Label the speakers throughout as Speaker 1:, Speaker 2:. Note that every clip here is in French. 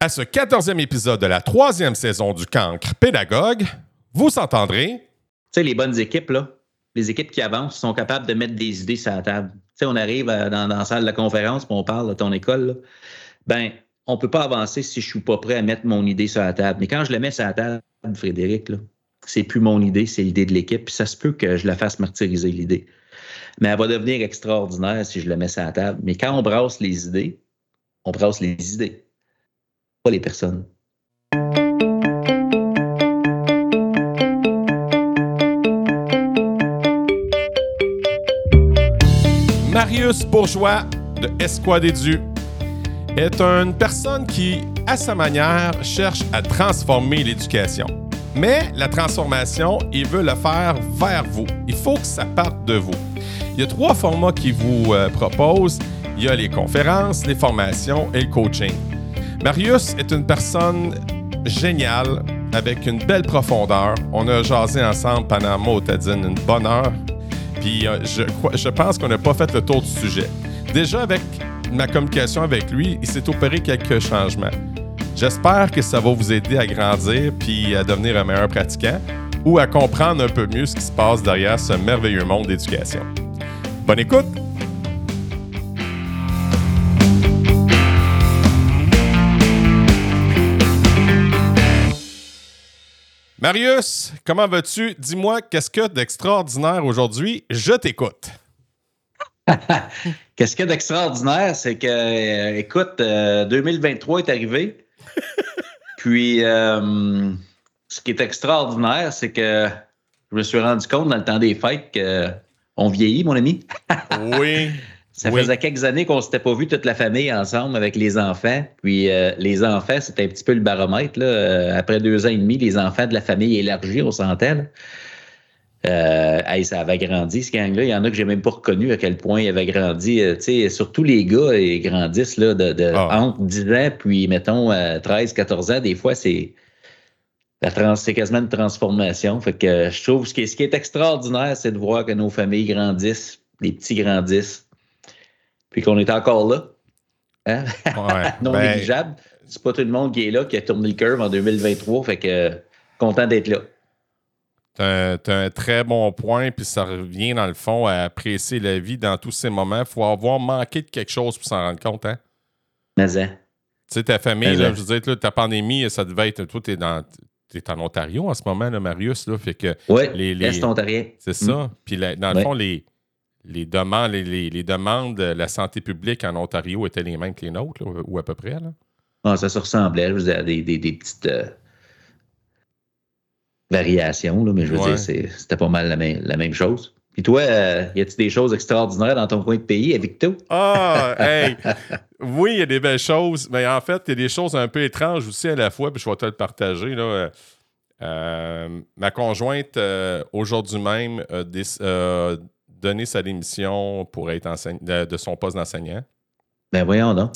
Speaker 1: À ce quatorzième épisode de la troisième saison du Cancre Pédagogue, vous entendrez. Tu
Speaker 2: sais, les bonnes équipes, là, les équipes qui avancent sont capables de mettre des idées sur la table. Tu sais, on arrive dans, la salle de conférence, puis on parle de ton école. Là. Ben, on ne peut pas avancer si je ne suis pas prêt à mettre mon idée sur la table. Mais quand je le mets sur la table, Frédéric, c'est plus mon idée, c'est l'idée de l'équipe. Puis ça se peut que je la fasse martyriser, l'idée. Mais elle va devenir extraordinaire si je la mets sur la table. Mais quand on brasse les idées, on brasse les idées les personnes.
Speaker 1: Marius Bourgeois de Esquad Edu est une personne qui, à sa manière, cherche à transformer l'éducation. Mais la transformation, il veut le faire vers vous. Il faut que ça parte de vous. Il y a trois formats qu'il vous euh, propose. Il y a les conférences, les formations et le coaching. Marius est une personne géniale, avec une belle profondeur. On a jasé ensemble pendant Motadine une bonne heure. Puis euh, je, je pense qu'on n'a pas fait le tour du sujet. Déjà, avec ma communication avec lui, il s'est opéré quelques changements. J'espère que ça va vous aider à grandir puis à devenir un meilleur pratiquant ou à comprendre un peu mieux ce qui se passe derrière ce merveilleux monde d'éducation. Bonne écoute! Marius, comment vas-tu? Dis-moi, qu'est-ce que d'extraordinaire aujourd'hui? Je t'écoute.
Speaker 2: qu'est-ce qu'il y a d'extraordinaire? C'est que, euh, écoute, 2023 euh, est arrivé. Puis, euh, ce qui est extraordinaire, c'est que je me suis rendu compte dans le temps des fêtes qu'on vieillit, mon ami.
Speaker 1: oui.
Speaker 2: Ça faisait quelques années qu'on ne s'était pas vu toute la famille ensemble avec les enfants. Puis euh, les enfants, c'était un petit peu le baromètre. Là. Euh, après deux ans et demi, les enfants de la famille élargie, on s'entend. Euh, ça avait grandi, ce gang-là. Il y en a que j'ai même pas reconnu à quel point il avait grandi. Euh, surtout les gars, ils grandissent là, de, de ah. entre 10 ans puis, mettons, 13, 14 ans. Des fois, c'est c'est quasiment une transformation. Fait que je trouve ce qui est, ce qui est extraordinaire, c'est de voir que nos familles grandissent, les petits grandissent puis qu'on est encore là. Hein? non ben, négligeable. C'est pas tout le monde qui est là, qui a tourné le curve en 2023. Fait que content d'être là.
Speaker 1: Tu as, un très bon point, puis ça revient dans le fond à apprécier la vie dans tous ces moments. Il faut avoir manqué de quelque chose pour s'en rendre compte. Hein?
Speaker 2: Mais hein?
Speaker 1: Tu sais, ta famille, là, je veux dire, ta pandémie, ça devait être. Toi, tu es, es, en Ontario en ce moment, là, Marius. Là, fait que
Speaker 2: oui, les, les... ontarien?
Speaker 1: C'est ça. Mm. Puis dans le fond, les, les demandes, les, demandes de la santé publique en Ontario étaient les mêmes que les nôtres, ou à peu près. Là?
Speaker 2: Ah, ça se ressemblait. Je à des, des, petites euh, variations, là, mais je veux dire, c'était pas mal la même, la même chose. Puis toi, euh, y a-t-il des choses extraordinaires dans ton coin de pays avec toi?
Speaker 1: Ah, hey! oui, il y a des belles choses, mais en fait, il y a des choses un peu étranges aussi à la fois, puis je vais te le partager. Là. Euh, ma conjointe, aujourd'hui même, donné sa démission pour être de, son poste d'enseignant?
Speaker 2: Ben voyons donc.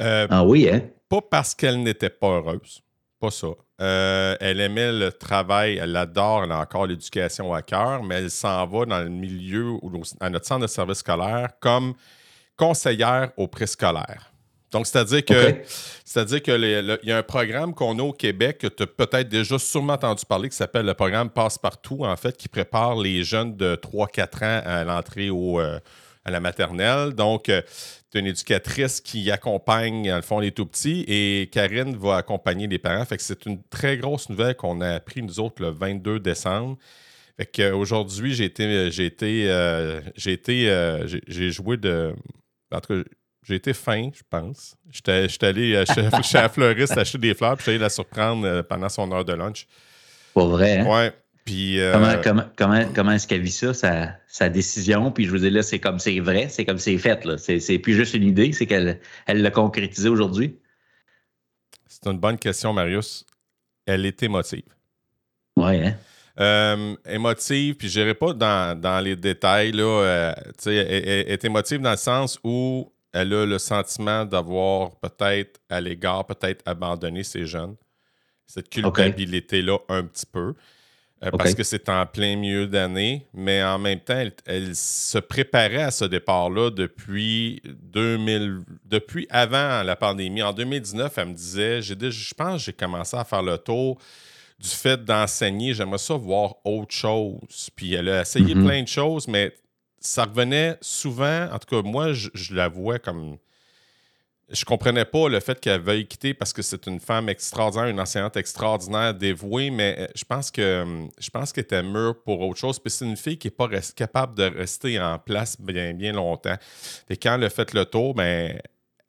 Speaker 1: Euh,
Speaker 2: ah oui, hein?
Speaker 1: Pas parce qu'elle n'était pas heureuse. Pas ça. Euh, elle aimait le travail, elle adore, elle a encore l'éducation à cœur, mais elle s'en va dans le milieu, ou à notre centre de service scolaire, comme conseillère au préscolaire. Donc, c'est-à-dire que c'est-à-dire que il y a un programme qu'on a au Québec que tu as peut-être déjà sûrement entendu parler qui s'appelle le programme Passe-Partout, en fait, qui prépare les jeunes de 3-4 ans à l'entrée au, euh, à la maternelle. Donc, euh, tu as une éducatrice qui accompagne, dans le fond, les tout petits et Karine va accompagner les parents. Fait que c'est une très grosse nouvelle qu'on a appris, nous autres, le 22 décembre. Fait qu'aujourd'hui, j'ai été, j'ai été, euh, j'ai été, j'ai joué de. En tout cas, j'ai été fin, je pense. J'étais allé euh, chez, la fleuriste acheter des fleurs, puis j'allais la surprendre euh, pendant son heure de lunch.
Speaker 2: Pas vrai, hein?
Speaker 1: Ouais. Puis,
Speaker 2: euh, comment, comment, comment, est-ce qu'elle vit ça, sa, sa, décision? Puis je vous dis là, c'est comme c'est vrai, c'est comme c'est fait. Là. C'est, plus juste une idée, c'est qu'elle elle l'a concrétisé aujourd'hui.
Speaker 1: C'est une bonne question, Marius. Elle est émotive.
Speaker 2: Oui, hein?
Speaker 1: Euh, émotive, puis je n'irai pas dans, dans, les détails. Là, elle, elle, est émotive dans le sens où elle a le sentiment d'avoir peut-être à l'égard, peut-être abandonné ses jeunes. Cette culpabilité-là un petit peu. Euh, parce que c'est en plein milieu d'année, mais en même temps, elle, se préparait à ce départ-là depuis 2000, depuis avant la pandémie. En 2019, elle me disait, j'ai je pense que j'ai commencé à faire le tour du fait d'enseigner. J'aimerais ça voir autre chose. Puis elle a essayé mm-hmm. plein de choses, mais ça revenait souvent. En tout cas, moi, je, je la vois comme je comprenais pas le fait qu'elle veuille quitter parce que c'est une femme extraordinaire, une enseignante extraordinaire, dévouée, mais euh, je pense que hum, je pense qu'elle était mûre pour autre chose. Puis c'est une fille qui n'est pas capable de rester en place bien, bien longtemps. Et quand elle a fait le tour, ben,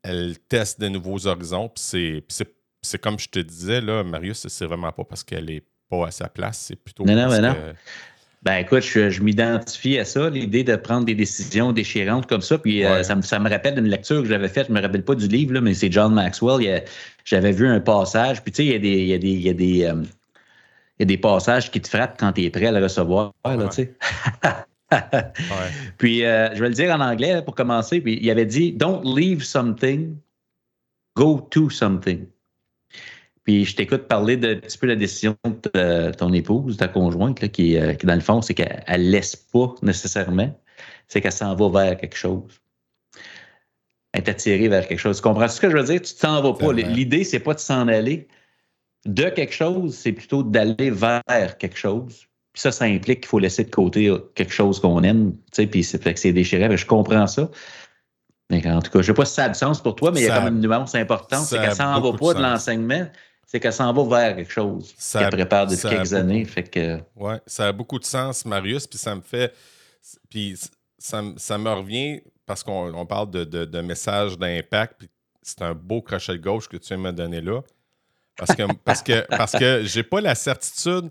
Speaker 1: elle teste de nouveaux horizons. Puis c'est comme je te disais, là, Marius, c'est vraiment pas parce qu'elle est pas à sa place, c'est plutôt
Speaker 2: non,
Speaker 1: parce
Speaker 2: non, que, ben écoute, je, m'identifie à ça, l'idée de prendre des décisions déchirantes comme ça. Puis euh, ça, me, ça, me, rappelle d'une lecture que j'avais faite, je me rappelle pas du livre, là, mais c'est John Maxwell. J'avais vu un passage, puis tu sais, il y a des. Il y a des, il y a des euh, il y a des passages qui te frappent quand tu es prêt à le recevoir. Là, sais. Puis, euh, je vais le dire en anglais pour commencer. Puis, il avait dit Don't leave something, go to something. Puis je t'écoute parler de un petit peu la décision de ton épouse, ta conjointe, qui, euh, qui, dans le fond, c'est qu'elle ne laisse pas nécessairement, c'est qu'elle s'en va vers quelque chose. Elle est attirée vers quelque chose. Tu comprends ce que je veux dire? Tu t'en vas pas. L'idée, c'est pas de s'en aller de quelque chose, c'est plutôt d'aller vers quelque chose. Puis ça, ça implique qu'il faut laisser de côté quelque chose qu'on aime. Puis c'est fait que c'est déchiré. Je comprends ça. Mais en tout cas, je ne sais pas si ça a du sens pour toi, mais il y a quand même une nuance importante. C'est qu'elle s'en va pas de l'enseignement c'est qu'elle s'en va vers quelque chose qu'elle prépare depuis quelques années. Fait que...
Speaker 1: Oui, ça a beaucoup de sens, Marius, puis ça me fait. Puis ça, ça me revient parce qu'on parle de, de, messages d'impact, puis c'est un beau crochet de gauche que tu viens de me donner là. Parce que, parce que, parce que j'ai pas la certitude.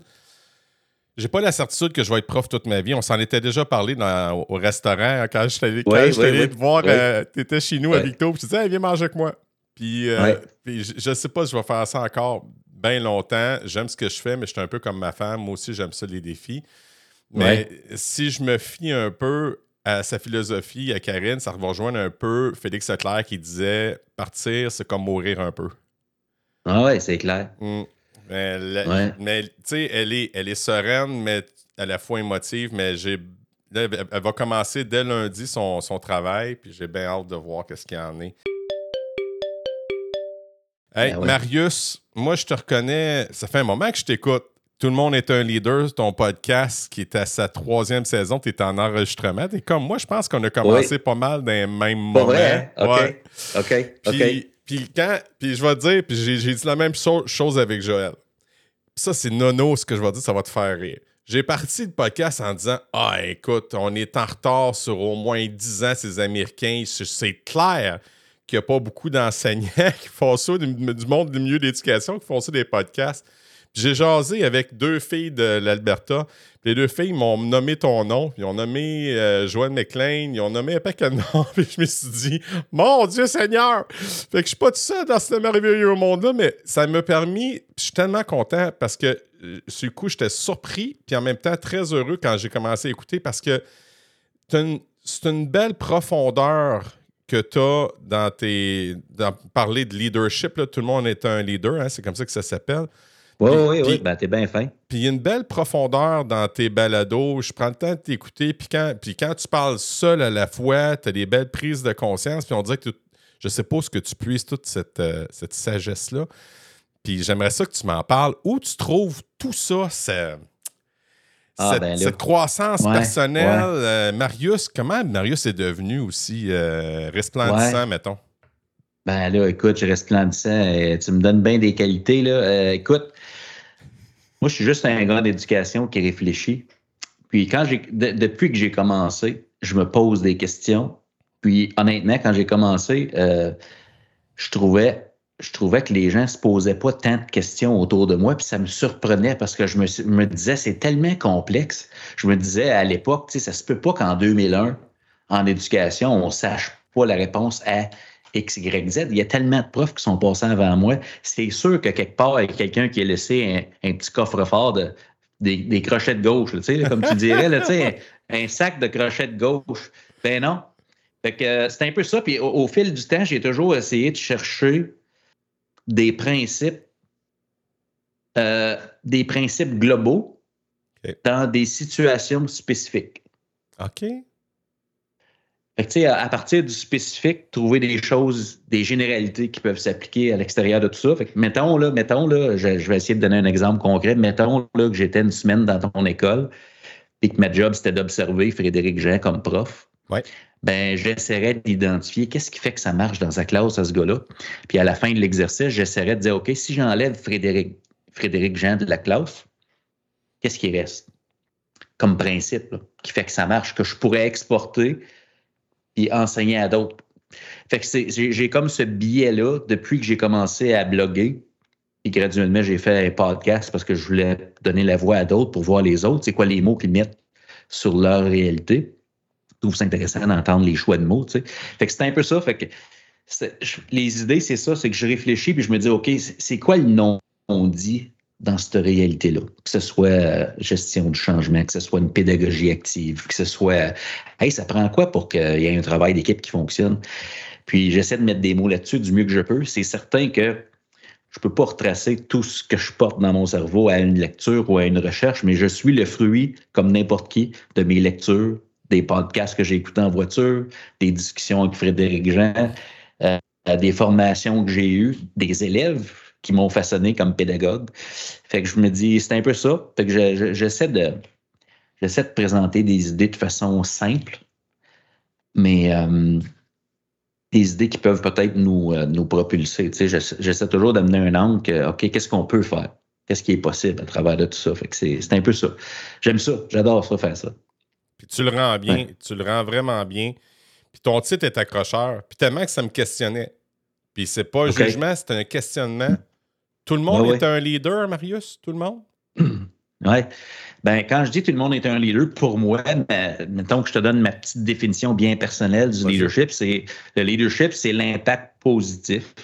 Speaker 1: J'ai pas la certitude que je vais être prof toute ma vie. On s'en était déjà parlé dans, au restaurant quand je t'allais te voir. Euh, tu étais chez nous à Victo. Puis je disais, viens manger avec moi. Euh, puis, je ne sais pas si je vais faire ça encore bien longtemps. J'aime ce que je fais, mais je suis un peu comme ma femme. Moi aussi, j'aime ça, les défis. Mais si je me fie un peu à sa philosophie, à Karine, ça va rejoindre un peu Félix Leclerc qui disait partir, c'est comme mourir un peu.
Speaker 2: Ah ouais, c'est clair.
Speaker 1: Mm. Mais, tu sais, elle est, elle est sereine, mais à la fois émotive, mais j'ai. Elle va commencer dès lundi son, son travail, puis j'ai bien hâte de voir qu'est-ce qu'il y en est. Hey, ben Marius, moi, je te reconnais, ça fait un moment que je t'écoute. Tout le monde est un leader, ton podcast qui est à sa troisième saison, tu es en enregistrement. Et comme moi, je pense qu'on a commencé pas mal dans les mêmes moments.
Speaker 2: Vrai, hein? OK. OK.
Speaker 1: Puis, puis, quand, puis je vais te dire, puis j'ai dit la même chose avec Joël. ça, c'est nono, ce que je vais dire, ça va te faire rire. J'ai parti le podcast en disant Ah, écoute, on est en retard sur au moins 10 ans, ces Américains. C'est clair qu'il n'y a pas beaucoup d'enseignants qui font ça, du, monde du milieu d'éducation, qui font ça des podcasts. J'ai jasé avec deux filles de l'Alberta. Les deux filles m'ont nommé ton nom. Ils ont nommé euh, Joanne McLean. Ils ont nommé un paquet de noms. Puis je me suis dit, mon Dieu Seigneur! Fait que je suis pas tout seul dans ce merveilleux monde-là, mais ça m'a permis. je suis tellement content parce que, euh, sur le coup, j'étais surpris. Puis en même temps, très heureux quand j'ai commencé à écouter parce que c'est une belle profondeur que tu as dans tes. Dans parler de leadership, là, tout le monde est un leader, hein, c'est comme ça que ça s'appelle.
Speaker 2: Oui, oui, oui, ben, t'es bien fin.
Speaker 1: Puis il y a une belle profondeur dans tes balados. Je prends le temps de t'écouter. Puis quand, quand tu parles seul à la fois, tu as des belles prises de conscience. Puis on dirait que je sais pas où que tu puisses toute cette, euh, cette sagesse-là. Puis j'aimerais ça que tu m'en parles. Où tu trouves tout ça, ça ah, cette, ben croissance personnelle. Euh, Marius, comment Marius est devenu aussi euh, resplendissant, mettons?
Speaker 2: Ben là, écoute, je resplendissant. Euh, tu me donnes bien des qualités. Là. écoute, moi, je suis juste un gars d'éducation qui réfléchit. Puis quand j'ai, depuis que j'ai commencé, je me pose des questions. Puis honnêtement, quand j'ai commencé, je trouvais je trouvais que les gens se posaient pas tant de questions autour de moi, puis ça me surprenait parce que je me, disais, c'est tellement complexe. Je me disais à l'époque, tu sais, ça se peut pas qu'en 2001, en éducation, on sache pas la réponse à X, Y, Z. Il y a tellement de profs qui sont passés avant moi. C'est sûr que quelque part, il y a quelqu'un qui a laissé un, petit coffre-fort de, des, crochets de gauche, comme tu dirais, là, sais, un, sac de crochets de gauche. Ben non. Fait que c'est un peu ça. Puis au fil du temps, j'ai toujours essayé de chercher des principes, euh, des principes globaux dans des situations spécifiques.
Speaker 1: OK.
Speaker 2: Fait à, partir du spécifique, trouver des choses, des généralités qui peuvent s'appliquer à l'extérieur de tout ça. Fait que mettons, là, mettons, là, je, vais essayer de donner un exemple concret. Mettons là, que j'étais une semaine dans ton école et que ma job, c'était d'observer Frédéric Jean comme prof.
Speaker 1: Ouais.
Speaker 2: Ben, j'essaierais d'identifier qu'est-ce qui fait que ça marche dans sa classe à ce gars-là. Puis à la fin de l'exercice, j'essaierais de dire, OK, si j'enlève Frédéric, Frédéric Jean de la classe, qu'est-ce qui reste? Comme principe qui fait que ça marche, que je pourrais exporter et enseigner à d'autres. Fait que j'ai comme ce biais-là depuis que j'ai commencé à bloguer. Et graduellement, j'ai fait un podcast parce que je voulais donner la voix à d'autres pour voir les autres. C'est quoi les mots qu'ils mettent sur leur réalité. Trouve ça intéressant d'entendre les choix de mots. Fait que c'est un peu ça. Les idées, c'est ça, c'est que je réfléchis puis je me dis, OK, c'est quoi le nom on dit dans cette réalité-là? Que ce soit euh, gestion du changement, que ce soit une pédagogie active, que ce soit Hey, ça prend quoi pour qu'il y ait un travail d'équipe qui fonctionne? Puis j'essaie de mettre des mots là-dessus du mieux que je peux. C'est certain que je ne peux pas retracer tout ce que je porte dans mon cerveau à une lecture ou à une recherche, mais je suis le fruit, comme n'importe qui, de mes lectures, des podcasts que j'ai écoutés en voiture, des discussions avec Frédéric Jean, euh, des formations que j'ai eues, des élèves qui m'ont façonné comme pédagogue. Fait que je me dis, c'est un peu ça. Fait que j'essaie de, de présenter des idées de façon simple, mais euh, des idées qui peuvent peut-être nous, euh, nous propulser. j'essaie toujours d'amener un angle que, OK, qu'est-ce qu'on peut faire? Qu'est-ce qui est possible à travers de tout ça? Fait que c'est un peu ça. J'aime ça. J'adore ça, faire ça.
Speaker 1: Puis tu le rends bien. Tu le rends vraiment bien. Puis ton titre est accrocheur. Puis tellement que ça me questionnait. Puis c'est pas un jugement, c'est un questionnement. Tout le monde est un leader, Marius? Tout le monde?
Speaker 2: Oui. Ben, quand je dis tout le monde est un leader, pour moi, ben, mettons que je te donne ma petite définition bien personnelle du leadership, c'est le leadership, c'est l'impact positif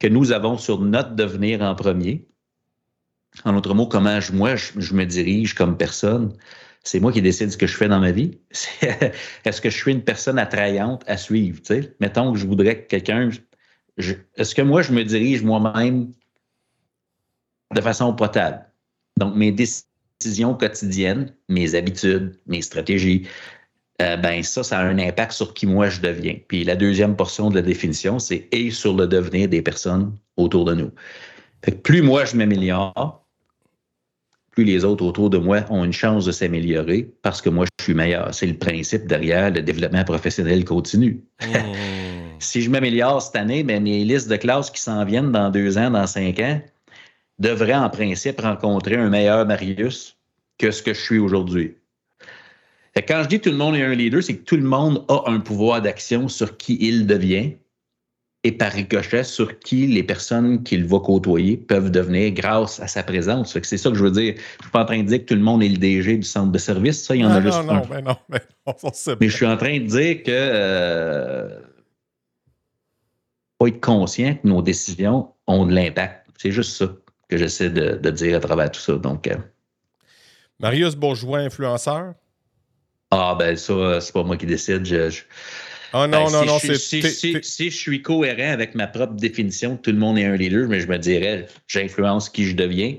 Speaker 2: que nous avons sur notre devenir en premier. En autre mot, comment je, moi, je, me dirige comme personne. C'est moi qui décide ce que je fais dans ma vie. Est-ce que je suis une personne attrayante à suivre? Mettons que je voudrais que quelqu'un. Est-ce que moi, je me dirige moi-même de façon potable? Donc, mes décisions quotidiennes, mes habitudes, mes stratégies, euh, ben ça, ça a un impact sur qui moi je deviens. Puis la deuxième portion de la définition, c'est et sur le devenir des personnes autour de nous. Plus moi je m'améliore, plus les autres autour de moi ont une chance de s'améliorer parce que moi je suis meilleur. C'est le principe derrière le développement professionnel continu. Mmh. si je m'améliore cette année, ben, mes listes de classes qui s'en viennent dans deux ans, dans cinq ans, devrait en principe rencontrer un meilleur Marius que ce que je suis aujourd'hui. Quand je dis tout le monde est un leader, c'est que tout le monde a un pouvoir d'action sur qui il devient et par ricochet sur qui les personnes qu'il va côtoyer peuvent devenir grâce à sa présence. C'est ça que je veux dire. Je ne suis pas en train de dire que tout le monde est le DG du centre de service. Ça, il y en a juste
Speaker 1: non, un. non, mais non,
Speaker 2: mais je suis en train de dire que euh, faut être conscient que nos décisions ont de l'impact. C'est juste ça que j'essaie de, dire à travers tout ça. Donc, euh,
Speaker 1: Marius Bourgeois, influenceur?
Speaker 2: Ah, ben ça, c'est pas moi qui décide. Je,
Speaker 1: Ah non, ben, non, non,
Speaker 2: c'est. Si, si, je suis cohérent avec ma propre définition, tout le monde est un leader, mais je me dirais, j'influence qui je deviens,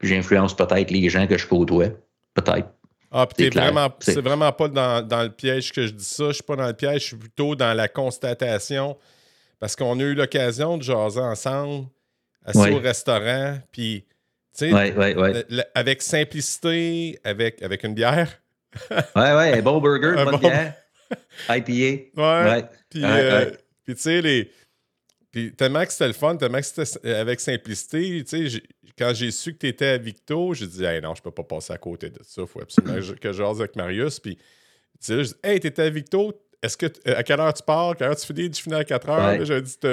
Speaker 2: puis j'influence peut-être les gens que je côtoie. Peut-être.
Speaker 1: Ah, puis vraiment, c'est vraiment pas dans, dans, le piège que je dis ça. Je suis pas dans le piège, je suis plutôt dans la constatation. Parce qu'on a eu l'occasion de jaser ensemble assis au restaurant, puis, tu sais, avec simplicité, avec, avec une bière.
Speaker 2: ouais, ouais, un bon burger, une bonne bière. IPA.
Speaker 1: Ouais. Puis, euh, tu sais, les. Puis tellement que c'était le fun, tellement que c'était avec simplicité, tu sais, quand j'ai su que tu étais à Victo, j'ai dit, hey, non, je peux pas passer à côté de ça, faut absolument que je jase avec Marius. Puis, tu sais, je dis, hey, t'étais à Victo, est-ce que euh, à quelle heure tu pars? À quelle heure tu finis? Tu finis à 4 heures? J'ai dit, tu,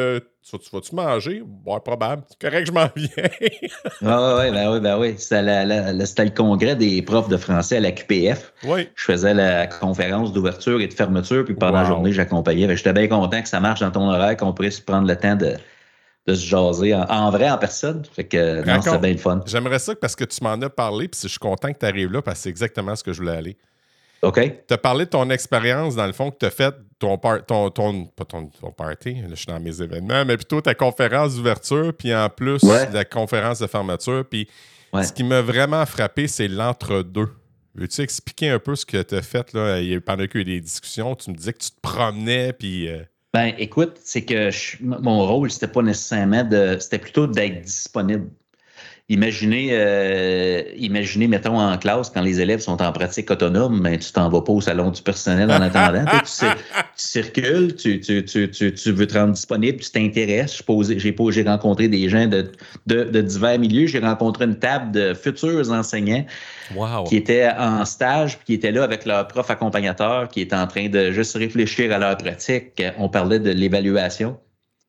Speaker 1: vas-tu manger? Bon, probable. C'est correct que je m'en viens.
Speaker 2: ah ouais, ben oui, ben oui. C'était, le congrès des profs de français à la QPF.
Speaker 1: Oui.
Speaker 2: Je faisais la conférence d'ouverture et de fermeture, puis pendant la journée, j'accompagnais. J'étais bien content que ça marche dans ton horaire, qu'on puisse prendre le temps de, se jaser en, vrai, en personne. Fait que non, c'était bien le fun.
Speaker 1: J'aimerais ça parce que tu m'en as parlé, puis je suis content que tu arrives là parce que c'est exactement ce que je voulais aller.
Speaker 2: OK.
Speaker 1: Tu as parlé de ton expérience, dans le fond, que tu as fait ton, ton, ton, pas ton, party, là, je suis dans mes événements, mais plutôt ta conférence d'ouverture, puis en plus la conférence de fermeture. Puis Ce qui m'a vraiment frappé, c'est l'entre-deux. Veux-tu expliquer un peu ce que tu as fait là? Pendant qu'il y a eu des discussions, tu me disais que tu te promenais, puis. Euh,
Speaker 2: ben, écoute, c'est que mon rôle, c'était pas nécessairement de. C'était plutôt d'être disponible. Imaginez, euh, imaginez, mettons, en classe, quand les élèves sont en pratique autonome, ben, tu t'en vas pas au salon du personnel en attendant. tu, circules, tu, tu, veux te rendre disponible, tu t'intéresses. J'ai rencontré des gens de, de, divers milieux. J'ai rencontré une table de futurs enseignants qui étaient en stage, puis qui étaient là avec leur prof accompagnateur, qui est en train de juste réfléchir à leur pratique. On parlait de l'évaluation.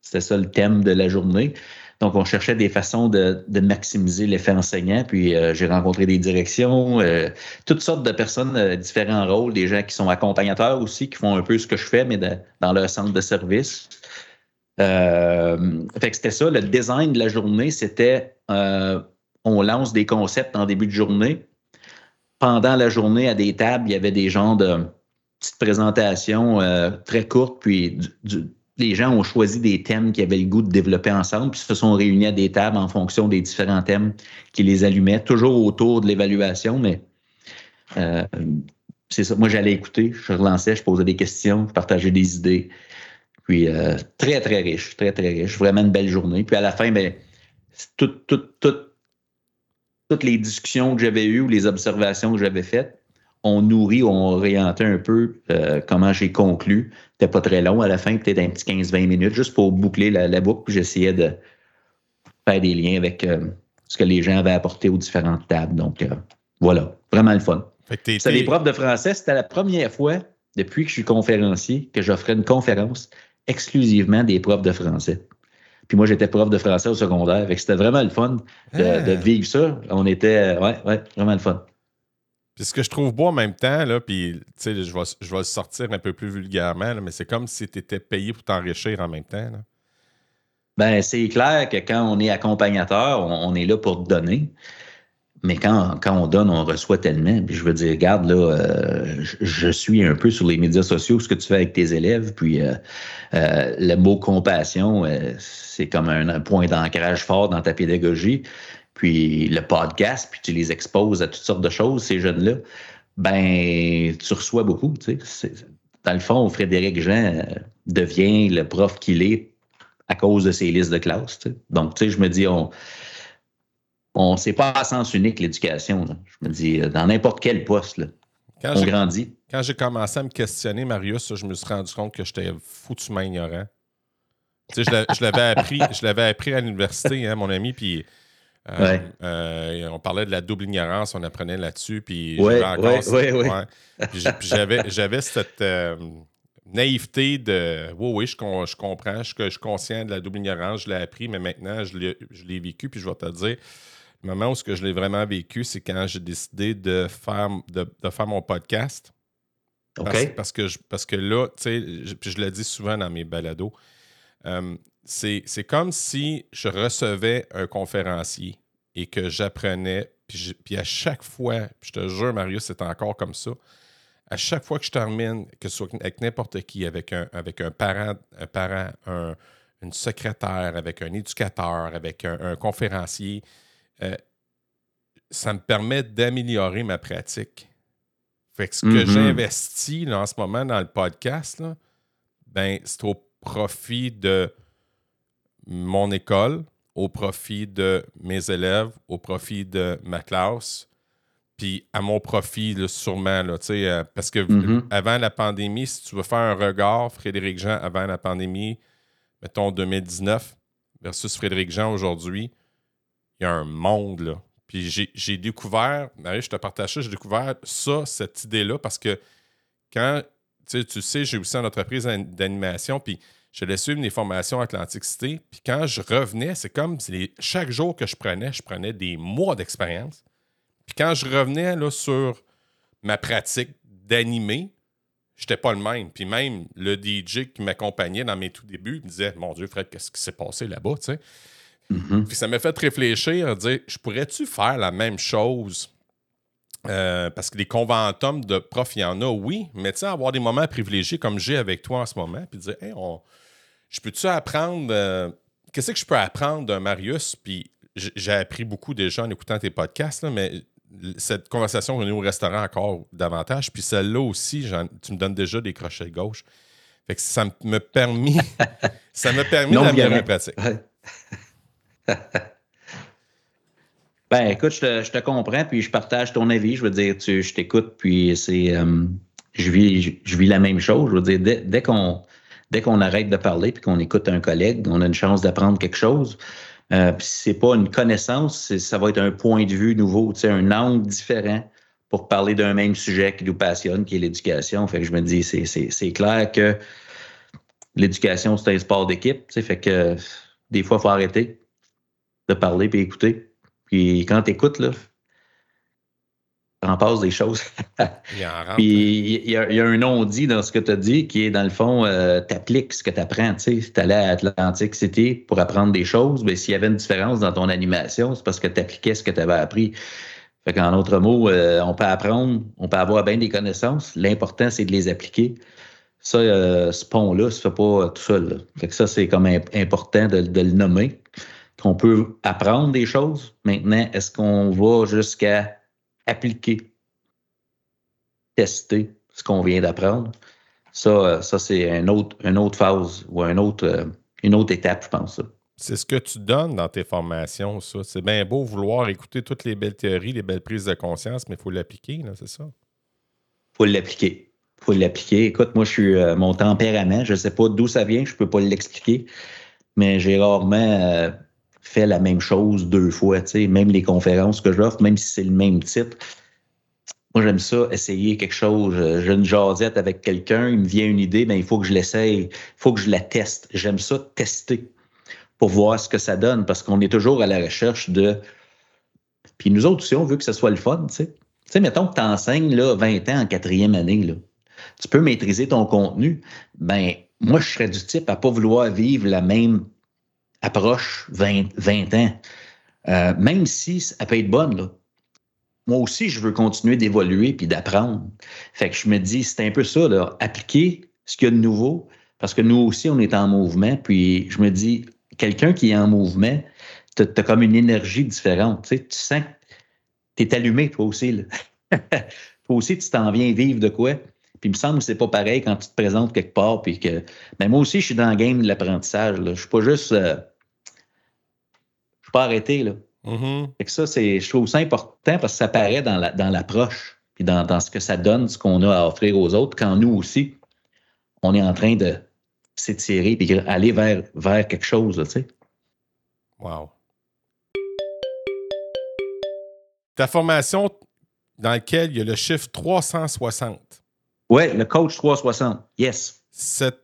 Speaker 2: C'était ça le thème de la journée. Donc, on cherchait des façons de, maximiser l'effet enseignant. Puis, euh, j'ai rencontré des directions, euh, toutes sortes de personnes, euh, différents rôles, des gens qui sont accompagnateurs aussi, qui font un peu ce que je fais, mais dans leur centre de service. fait que c'était ça, le design de la journée, c'était on lance des concepts en début de journée. Pendant la journée, à des tables, il y avait des genres de petites présentations très courtes, puis du les gens ont choisi des thèmes qui avaient le goût de développer ensemble, puis se sont réunis à des tables en fonction des différents thèmes qui les allumaient, toujours autour de l'évaluation, mais euh, c'est ça. Moi, j'allais écouter, je relançais, je posais des questions, je partageais des idées. Puis euh, très, très riche, très, très riche. Vraiment une belle journée. Puis à la fin, ben, toutes les discussions que j'avais eues ou les observations que j'avais faites, on nourrit, on orientait un peu euh, comment j'ai conclu. C'était pas très long à la fin, peut-être un petit 15-20 minutes, juste pour boucler la, boucle. Puis j'essayais de faire des liens avec euh, ce que les gens avaient apporté aux différentes tables. Donc euh, voilà, vraiment le fun. C'est les profs de français, c'était la première fois depuis que je suis conférencier que j'offrais une conférence exclusivement des profs de français. Puis moi, j'étais prof de français au secondaire. C'était vraiment le fun de, de, ah. vivre ça. On était, ouais, ouais, vraiment le fun.
Speaker 1: Puis ce que je trouve beau en même temps, là, puis je vais, je vais le sortir un peu plus vulgairement, mais c'est comme si tu étais payé pour t'enrichir en même temps. Là.
Speaker 2: Ben, c'est clair que quand on est accompagnateur, on, est là pour donner. Mais quand, quand, on donne, on reçoit tellement. Puis je veux dire, regarde, là, euh, je, suis un peu sur les médias sociaux, ce que tu fais avec tes élèves. Puis euh, euh, le mot compassion, c'est comme un point d'ancrage fort dans ta pédagogie puis le podcast, puis tu les exposes à toutes sortes de choses, ces jeunes-là, ben, tu reçois beaucoup. Tu sais. Dans le fond, Frédéric Jean euh, devient le prof qu'il est à cause de ses listes de classe. Tu sais. Donc, tu sais, je me dis, on, on c'est pas à sens unique l'éducation. Je me dis, euh, dans n'importe quel poste, là, quand on grandit.
Speaker 1: Quand j'ai commencé à me questionner, Marius, je me suis rendu compte que j'étais foutument ignorant. Tu sais, je l'avais appris, je l'avais appris à l'université, hein, mon ami, puis euh, euh, on parlait de la double ignorance, on apprenait là-dessus. Puis j'avais cette euh, naïveté de oui, oui, je, je comprends, je, je, suis conscient de la double ignorance, je l'ai appris, mais maintenant, je l'ai vécu. Puis je vais te dire, le moment où ce que je l'ai vraiment vécu, c'est quand j'ai décidé de faire, de, faire mon podcast. Parce, que, je, parce que là, tu sais, je, je le dis souvent dans mes balados, c'est comme si je recevais un conférencier et que j'apprenais, puis, à chaque fois, je te jure, Marius, c'est encore comme ça. À chaque fois que je termine, que ce soit avec n'importe qui, avec un, avec un parent, un parent, une secrétaire, avec un éducateur, avec un, conférencier, euh, ça me permet d'améliorer ma pratique. Fait que ce que mm-hmm. j'investis en ce moment dans le podcast, ben, c'est au profit de mon école, au profit de mes élèves, au profit de ma classe, puis à mon profit, sûrement, là, euh, parce que mm-hmm. avant la pandémie, si tu veux faire un regard, Frédéric Jean, avant la pandémie, mettons 2019 versus Frédéric Jean aujourd'hui, il y a un monde, là. Puis j'ai découvert, Marie, je te partage ça, j'ai découvert ça, cette idée-là, parce que quand, tu sais, j'ai aussi une entreprise d'animation, puis je laissais suivre des formations Atlantic City. Puis quand je revenais, c'est comme chaque jour que je prenais, je prenais des mois d'expérience. Puis quand je revenais là, sur ma pratique d'animer, j'étais pas le même. Puis même le DJ qui m'accompagnait dans mes tout débuts me disait Mon Dieu, Fred, qu'est-ce qui s'est passé là-bas? Tu sais? Mm-hmm. Puis ça m'a fait réfléchir, dire Je pourrais-tu faire la même chose? Euh, parce que les conventums de profs, il y en a, oui, mais tu sais, avoir des moments privilégiés comme j'ai avec toi en ce moment, puis dire, hey, on, je peux-tu apprendre. Euh, qu'est-ce que je peux apprendre d'un Marius? Puis j'ai appris beaucoup déjà en écoutant tes podcasts, mais cette conversation est au restaurant encore davantage. Puis celle-là aussi, tu me donnes déjà des crochets gauche. Fait que ça me permis, ça me permis d'améliorer la pratique.
Speaker 2: ben, écoute, je te, comprends, puis je partage ton avis. Je veux dire, tu, je t'écoute, puis c'est, euh, je vis, je, vis la même chose. Je veux dire, dès, dès qu'on, dès qu'on arrête de parler, puis qu'on écoute un collègue, on a une chance d'apprendre quelque chose. Euh, puis c'est pas une connaissance, ça va être un point de vue nouveau, un angle différent pour parler d'un même sujet qui nous passionne, qui est l'éducation. Fait que je me dis, c'est clair que l'éducation, c'est un sport d'équipe. Fait que des fois, il faut arrêter de parler puis écouter. Puis quand tu écoutes, là, en passe des choses. Puis il y, a, un non-dit dans ce que tu as dit qui est, dans le fond, euh, tu appliques ce que tu apprends. Tu sais, allé à Atlantic City pour apprendre des choses, mais s'il y avait une différence dans ton animation, c'est parce que tu appliquais ce que tu avais appris. Fait qu'en autre mots, euh, on peut apprendre, on peut avoir bien des connaissances. L'important, c'est de les appliquer. Ça, euh, ce pont-là se fait pas tout seul. Fait que ça, c'est comme important de, de le nommer. Qu'on peut apprendre des choses. Maintenant, est-ce qu'on va jusqu'à appliquer, tester ce qu'on vient d'apprendre. Ça, euh, ça c'est une autre, une autre phase ou un autre, euh, une autre étape, je pense.
Speaker 1: C'est ce que tu donnes dans tes formations, ça. C'est bien beau vouloir écouter toutes les belles théories, les belles prises de conscience, mais il faut l'appliquer, c'est ça?
Speaker 2: Il faut l'appliquer. Il faut l'appliquer. Écoute, moi, je suis euh, mon tempérament, je ne sais pas d'où ça vient, je ne peux pas l'expliquer, mais j'ai rarement fait la même chose deux fois, tu sais, même les conférences que j'offre, même si c'est le même titre. Moi, j'aime ça, essayer quelque chose. J'ai une jasette avec quelqu'un, il me vient une idée, ben, il faut que je l'essaye, il faut que je la teste. J'aime ça, tester, pour voir ce que ça donne, parce qu'on est toujours à la recherche de... Puis nous autres aussi, on veut que ce soit le fun, tu sais. Tu sais, mettons que tu enseignes là, 20 ans en quatrième année, là. tu peux maîtriser ton contenu. Ben, moi, je serais du type à pas vouloir vivre la même approche 20, 20 ans, euh, même si elle peut être bonne, là, moi aussi, je veux continuer d'évoluer puis d'apprendre. Fait que je me dis, c'est un peu ça, là, appliquer ce qu'il y a de nouveau, parce que nous aussi, on est en mouvement. Puis je me dis, quelqu'un qui est en mouvement, tu as, comme une énergie différente. Tu, tu sens que tu es allumé, toi aussi. toi aussi, tu t'en viens vivre de quoi. Puis il me semble que c'est pas pareil quand tu te présentes quelque part. Puis que... Mais moi aussi, je suis dans le game de l'apprentissage. Je suis pas juste. Euh, pas arrêter. Là.
Speaker 1: Mm-hmm.
Speaker 2: ça, c'est, je trouve ça important parce que ça paraît dans, la, dans l'approche, puis dans, dans, ce que ça donne, ce qu'on a à offrir aux autres, quand nous aussi, on est en train de s'étirer puis aller vers, vers quelque chose, tu sais.
Speaker 1: Wow. Ta formation dans laquelle il y a le chiffre 360.
Speaker 2: Oui, le coach 360. Yes.
Speaker 1: C'est,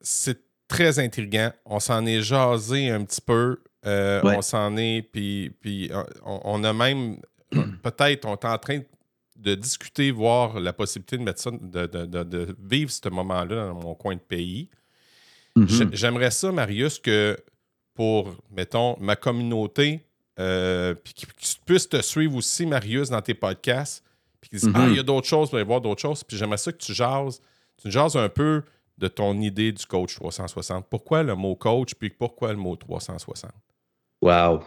Speaker 1: c'est très intriguant. On s'en est jasé un petit peu. Euh, on s'en est, puis, puis euh, on, a même, peut-être, on est en train de discuter, voir la possibilité de mettre ça, de, vivre ce moment-là dans mon coin de pays. Mm-hmm. J'aimerais ça, Marius, que pour, mettons, ma communauté, euh, puis qu'ils puissent te suivre aussi, Marius, dans tes podcasts, puis qu'ils disent Ah, il y a mm-hmm. d'autres choses, il va y voir d'autres choses. Puis j'aimerais ça que tu jases, tu jases un peu de ton idée du coach 360. Pourquoi le mot coach, puis pourquoi le mot 360?
Speaker 2: Wow.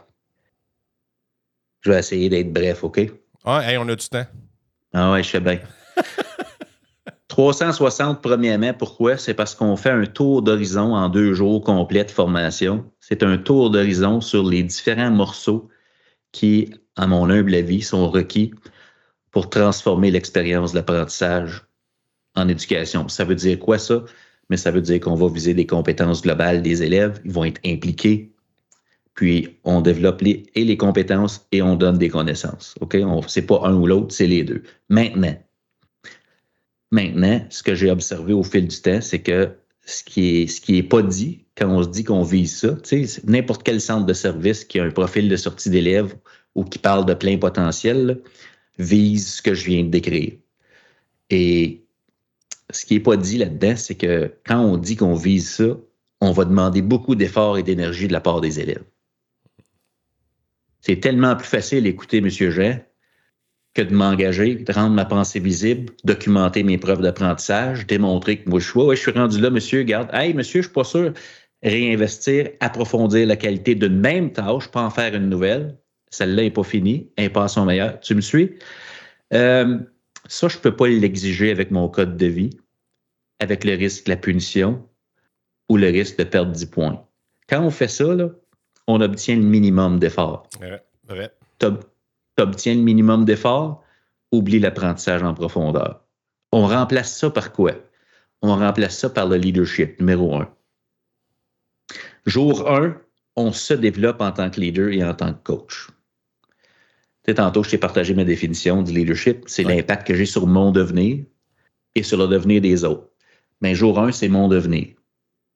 Speaker 2: Je vais essayer d'être bref, OK?
Speaker 1: Ah, on a du temps.
Speaker 2: Ah ouais, je sais bien. 360, premièrement, pourquoi? C'est parce qu'on fait un tour d'horizon en deux jours complets de formation. C'est un tour d'horizon sur les différents morceaux qui, à mon humble avis, sont requis pour transformer l'expérience d'apprentissage en éducation. Ça veut dire quoi ça? Mais ça veut dire qu'on va viser les compétences globales des élèves. Ils vont être impliqués puis on développe les, et les compétences et on donne des connaissances. OK? Ce n'est pas un ou l'autre, c'est les deux. Maintenant, maintenant, ce que j'ai observé au fil du temps, c'est que ce qui est, pas dit quand on se dit qu'on vise ça, n'importe quel centre de service qui a un profil de sortie d'élèves ou qui parle de plein potentiel vise ce que je viens de décrire. Et ce qui n'est pas dit là-dedans, c'est que quand on dit qu'on vise ça, on va demander beaucoup d'efforts et d'énergie de la part des élèves. C'est tellement plus facile d'écouter M. Jean que de m'engager, de rendre ma pensée visible, documenter mes preuves d'apprentissage, démontrer que moi, je suis, ouais, je suis rendu là, monsieur, garde. Hey, monsieur, je suis pas sûr. réinvestir, approfondir la qualité d'une même tâche, pas en faire une nouvelle. Celle-là n'est pas finie, elle n'est pas à son meilleur. Tu me suis? Euh, ça, je ne peux pas l'exiger avec mon code de vie, avec le risque de la punition ou le risque de perdre 10 points. Quand on fait ça, là, on obtient le minimum d'effort.
Speaker 1: Ouais,
Speaker 2: Tu obtiens le minimum d'effort, oublie l'apprentissage en profondeur. On remplace ça par quoi? On remplace ça par le leadership, numéro un. Jour 1, on se développe en tant que leader et en tant que coach. Tu sais, tantôt, je t'ai partagé ma définition du leadership. C'est l'impact que j'ai sur mon devenir et sur le devenir des autres. Mais jour 1, c'est mon devenir.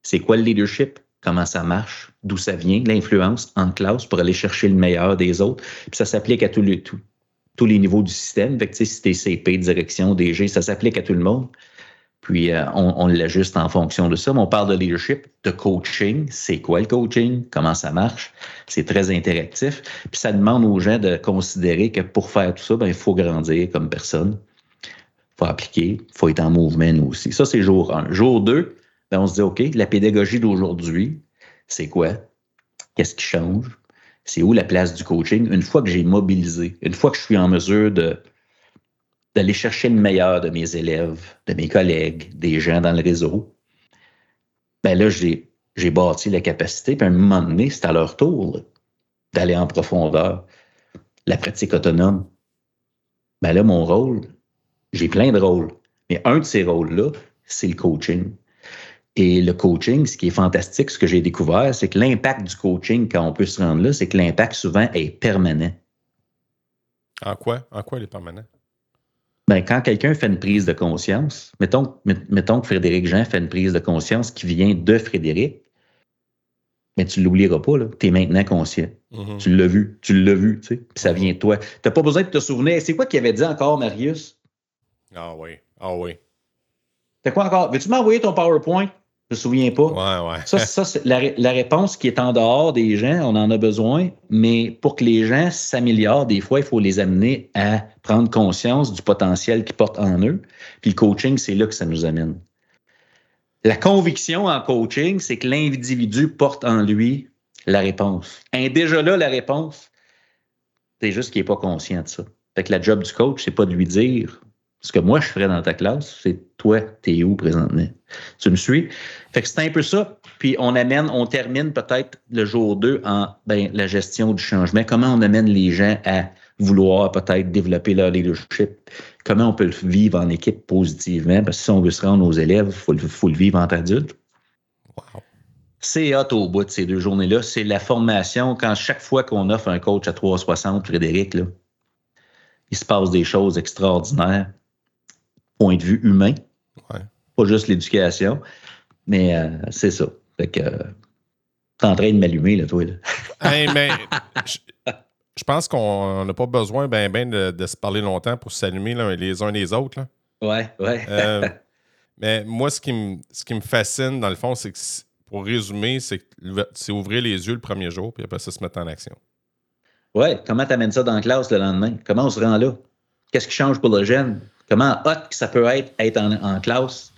Speaker 2: C'est quoi le leadership? Comment ça marche? D'où ça vient? L'influence en classe pour aller chercher le meilleur des autres. Puis ça s'applique à tous les, tous, les niveaux du système. Fait que, si t'es CP, direction, DG, ça s'applique à tout le monde. Puis euh, on, l'ajuste en fonction de ça. Mais on parle de leadership, de coaching. C'est quoi le coaching? Comment ça marche? C'est très interactif. Puis ça demande aux gens de considérer que pour faire tout ça, ben, il faut grandir comme personne. Il faut appliquer, il faut être en mouvement nous aussi. Ça, c'est jour 1. Jour 2, ben, on se dit, OK, la pédagogie d'aujourd'hui, c'est quoi? Qu'est-ce qui change? C'est où la place du coaching? Une fois que j'ai mobilisé, une fois que je suis en mesure d'aller chercher le meilleur de mes élèves, de mes collègues, des gens dans le réseau, ben là, j'ai, j'ai bâti la capacité, puis à un moment donné, c'est à leur tour d'aller en profondeur. La pratique autonome. Ben là, mon rôle, j'ai plein de rôles, mais un de ces rôles-là, c'est le coaching. Et le coaching, ce qui est fantastique, ce que j'ai découvert, c'est que l'impact du coaching, quand on peut se rendre là, c'est que l'impact souvent est permanent.
Speaker 1: En quoi? En quoi il est permanent?
Speaker 2: Ben, quand quelqu'un fait une prise de conscience, mettons, mettons que Frédéric Jean fait une prise de conscience qui vient de Frédéric, mais tu ne l'oublieras pas, tu es maintenant conscient.
Speaker 1: Mhm.
Speaker 2: Tu l'as vu, tu l'as vu, tu sais, puis ça vient de toi. Tu n'as pas besoin de te souvenir. C'est quoi qu'il avait dit encore, Marius?
Speaker 1: Ah oui, ah oui.
Speaker 2: C'est quoi encore? Veux-tu m'envoyer ton PowerPoint? Je me souviens pas.
Speaker 1: Ouais, ouais.
Speaker 2: Ça, ça c'est la, la, réponse qui est en dehors des gens, on en a besoin, mais pour que les gens s'améliorent, des fois, il faut les amener à prendre conscience du potentiel qu'ils portent en eux. Puis le coaching, c'est là que ça nous amène. La conviction en coaching, c'est que l'individu porte en lui la réponse. Et déjà là, la réponse, c'est juste qu'il n'est pas conscient de ça. Fait que la job du coach, c'est pas de lui dire ce que moi je ferais dans ta classe, c'est toi, t'es où présentement? Tu me suis? Fait que c'est un peu ça. Puis on amène, on termine peut-être le jour 2 en ben, la gestion du changement. Comment on amène les gens à vouloir peut-être développer leur leadership? Comment on peut le vivre en équipe positivement? Parce que si on veut se rendre aux élèves, il faut, faut, le vivre en tant qu'adulte.
Speaker 1: Wow.
Speaker 2: C'est hot au bout de ces deux journées-là. C'est la formation. Quand chaque fois qu'on offre un coach à 360, Frédéric, là, il se passe des choses extraordinaires point de vue humain.
Speaker 1: Ouais.
Speaker 2: Pas juste l'éducation. Mais euh, c'est ça. Fait que euh, t'es en train de m'allumer, là, toi. Là.
Speaker 1: hey, mais je, je pense qu'on n'a pas besoin ben, ben de, de, se parler longtemps pour s'allumer les uns les autres. Là.
Speaker 2: Ouais, ouais.
Speaker 1: euh, mais moi, ce qui, me, ce qui me fascine, dans le fond, c'est que, pour résumer, c'est ouvrir les yeux le premier jour, puis après ça, se mettre en action.
Speaker 2: Ouais, comment t'amènes ça dans la classe le lendemain? Comment on se rend là? Qu'est-ce qui change pour le jeune? Comment hot que ça peut être être en, en classe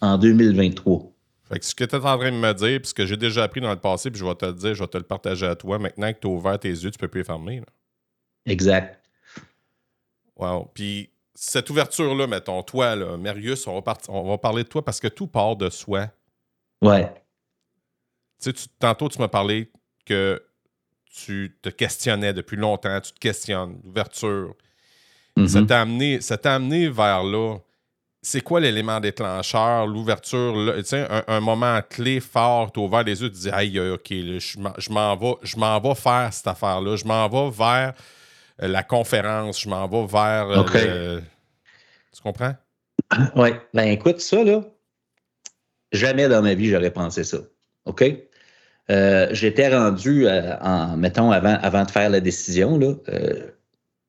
Speaker 2: en 2023?
Speaker 1: Fait que ce que tu es en train de me dire, puis ce que j'ai déjà appris dans le passé, puis je vais te le dire, je vais te le partager à toi. Maintenant que tu as ouvert tes yeux, tu peux plus les fermer. Là.
Speaker 2: Exact.
Speaker 1: Wow. Puis cette ouverture-là, mettons, toi, là, Marius, on va, part... on va parler de toi parce que tout part de soi.
Speaker 2: Ouais.
Speaker 1: Tu sais, tantôt, tu m'as parlé que tu te questionnais depuis longtemps, tu te questionnes, l'ouverture. Mm -hmm. Ça t'a amené, amené vers là. C'est quoi l'élément déclencheur, l'ouverture, un, un moment clé fort, tu ouvert les yeux, tu dis Aïe, ok, là, je m'en vais, je m'en vais faire cette affaire-là, je m'en vais vers euh, la conférence, je m'en vais vers. Euh,
Speaker 2: okay.
Speaker 1: le... Tu comprends?
Speaker 2: Oui. Ben écoute, ça, là, jamais dans ma vie, j'aurais pensé ça. OK? Euh, J'étais rendu, euh, en, mettons, avant, avant de faire la décision, là, euh,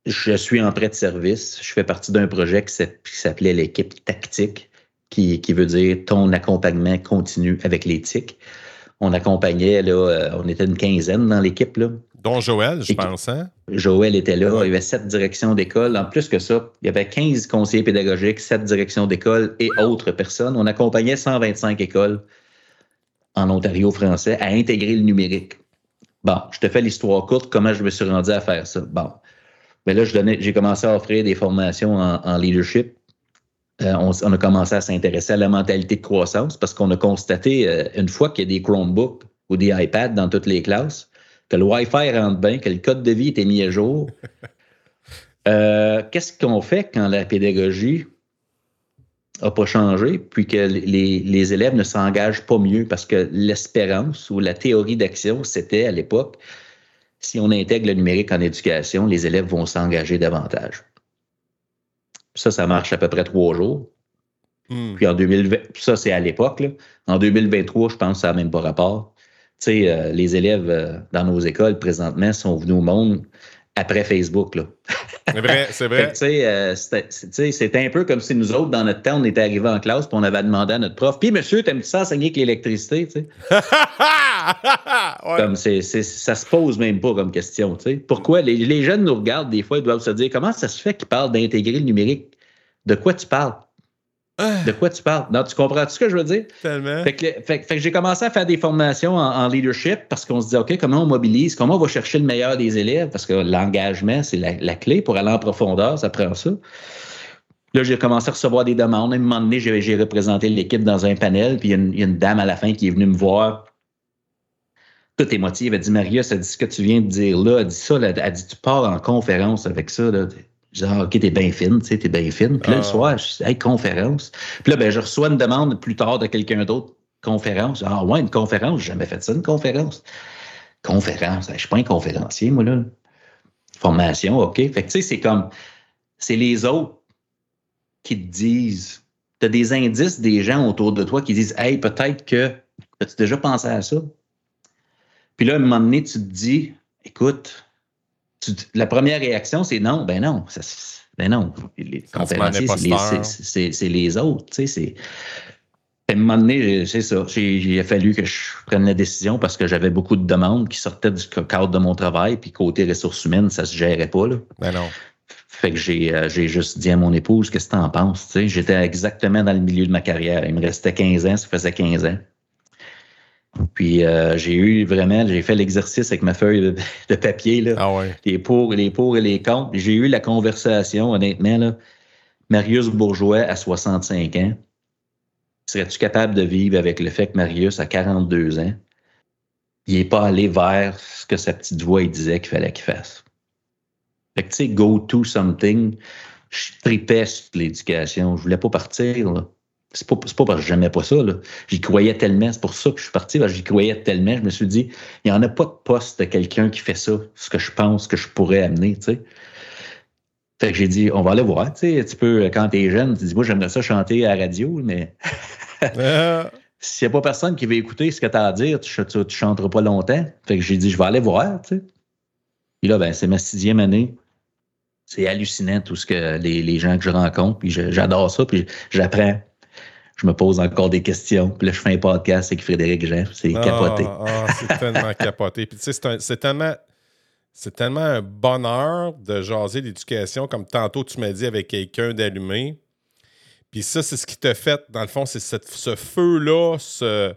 Speaker 2: je suis en prêt de service. Je fais partie d'un projet qui s'appelait l'équipe tactique, qui, qui veut dire ton accompagnement continu avec l'éthique. On accompagnait, là, on était une quinzaine dans l'équipe.
Speaker 1: Dont Joël, je pense. Hein?
Speaker 2: Joël était là. Ouais. Il y avait sept directions d'école. En plus que ça, il y avait 15 conseillers pédagogiques, sept directions d'école et autres personnes. On accompagnait 125 écoles en Ontario français à intégrer le numérique. Bon, je te fais l'histoire courte, comment je me suis rendu à faire ça. Bon, mais là, j'ai commencé à offrir des formations en, leadership. Euh, on, a commencé à s'intéresser à la mentalité de croissance parce qu'on a constaté, euh, une fois qu'il y a des Chromebooks ou des iPads dans toutes les classes, que le Wi-Fi rentre bien, que le code de vie était mis à jour. Euh, qu'est-ce qu'on fait quand la pédagogie n'a pas changé, puis que les, les élèves ne s'engagent pas mieux parce que l'espérance ou la théorie d'action, c'était à l'époque, si on intègre le numérique en éducation, les élèves vont s'engager davantage. Ça, ça marche à peu près trois jours. Hmm. Puis en 2020, ça, c'est à l'époque. En 2023, je pense que ça n'a même pas rapport. Tu sais, euh, les élèves euh, dans nos écoles présentement sont venus au monde après Facebook. Là.
Speaker 1: C'est vrai, c'est vrai.
Speaker 2: Euh, c'était un peu comme si nous autres, dans notre temps, on était arrivés en classe et on avait demandé à notre prof Puis, monsieur, t'aimes-tu ça enseigner avec l'électricité Comme c'est, ça se pose même pas comme question. sais. Pourquoi? Les, les, jeunes nous regardent des fois, ils doivent se dire Comment ça se fait qu'ils parlent d'intégrer le numérique? De quoi tu parles de quoi tu parles? Non, tu comprends ce que je veux dire?
Speaker 1: Tellement.
Speaker 2: Fait que, j'ai commencé à faire des formations en, leadership parce qu'on se dit, OK, comment on mobilise? Comment on va chercher le meilleur des élèves? Parce que l'engagement, c'est la, clé pour aller en profondeur, ça prend ça. Là, j'ai commencé à recevoir des demandes. À un moment donné, j'ai représenté l'équipe dans un panel, puis il y, a une dame à la fin qui est venue me voir. Tout émotive. Elle dit, Maria, ça dit ce que tu viens de dire là. Elle dit ça, elle dit, tu pars en conférence avec ça. Là. Je dis, ah, OK, t'es bien fine, tu sais, t'es bien fine. Puis là, le ah. soir, je dis, hey, conférence. Puis là, ben, je reçois une demande plus tard de quelqu'un d'autre, conférence. Ah, ouais, une conférence, j'ai jamais fait ça, une conférence. Conférence, je suis pas un conférencier, moi, là. Formation, OK. Fait que, tu sais, c'est comme, c'est les autres qui te disent, t'as des indices des gens autour de toi qui disent, hey, peut-être que, as-tu déjà pensé à ça? Puis là, à un moment donné, tu te dis, écoute, la première réaction, c'est non, ben non. ben non. Les conférenciers, c'est les, autres. Tu sais, à un moment donné, c'est ça. Il a fallu que je prenne la décision parce que j'avais beaucoup de demandes qui sortaient du cadre de mon travail. Puis côté ressources humaines, ça se gérait pas. Là.
Speaker 1: Ben non.
Speaker 2: Fait que j'ai euh, juste dit à mon épouse, qu'est-ce que tu en penses? J'étais exactement dans le milieu de ma carrière. Il me restait 15 ans, ça faisait 15 ans. Puis euh, j'ai eu vraiment, j'ai fait l'exercice avec ma feuille de, papier, là,
Speaker 1: ah ouais.
Speaker 2: les pour, les pour et les contre. J'ai eu la conversation, honnêtement, là, Marius Bourgeois à 65 ans. Serais-tu capable de vivre avec le fait que Marius a 42 ans? Il n'est pas allé vers ce que sa petite voix disait qu'il fallait qu'il fasse? Fait que tu sais, go to something, je tripais sur l'éducation. Je voulais pas partir. Là. C'est pas, pas parce que j'aimais pas ça. J'y croyais tellement. C'est pour ça que je suis parti. J'y croyais tellement. Je me suis dit, il n'y en a pas de poste de quelqu'un qui fait ça, ce que je pense que je pourrais amener. Tu sais. Fait que j'ai dit, on va aller voir. Tu sais, tu peux, quand tu es jeune, tu dis, moi, j'aimerais ça chanter à la radio, mais ah. s'il n'y a pas personne qui veut écouter ce que tu as à dire, tu ne chanteras pas longtemps. Fait que j'ai dit, je vais aller voir. Tu sais. Et là, ben, c'est ma sixième année c'est hallucinant tout ce que les, les, gens que je rencontre, puis j'adore ça, puis j'apprends je me pose encore des questions. Puis là, je fais un podcast avec Frédéric Jean. C'est ah, capoté.
Speaker 1: Ah, c'est tellement capoté. Puis tu sais, c'est tellement. C'est tellement un bonheur de jaser l'éducation, comme tantôt tu m'as dit avec quelqu'un d'allumé. Puis ça, c'est ce qui te fait, dans le fond, c'est ce feu-là, ce,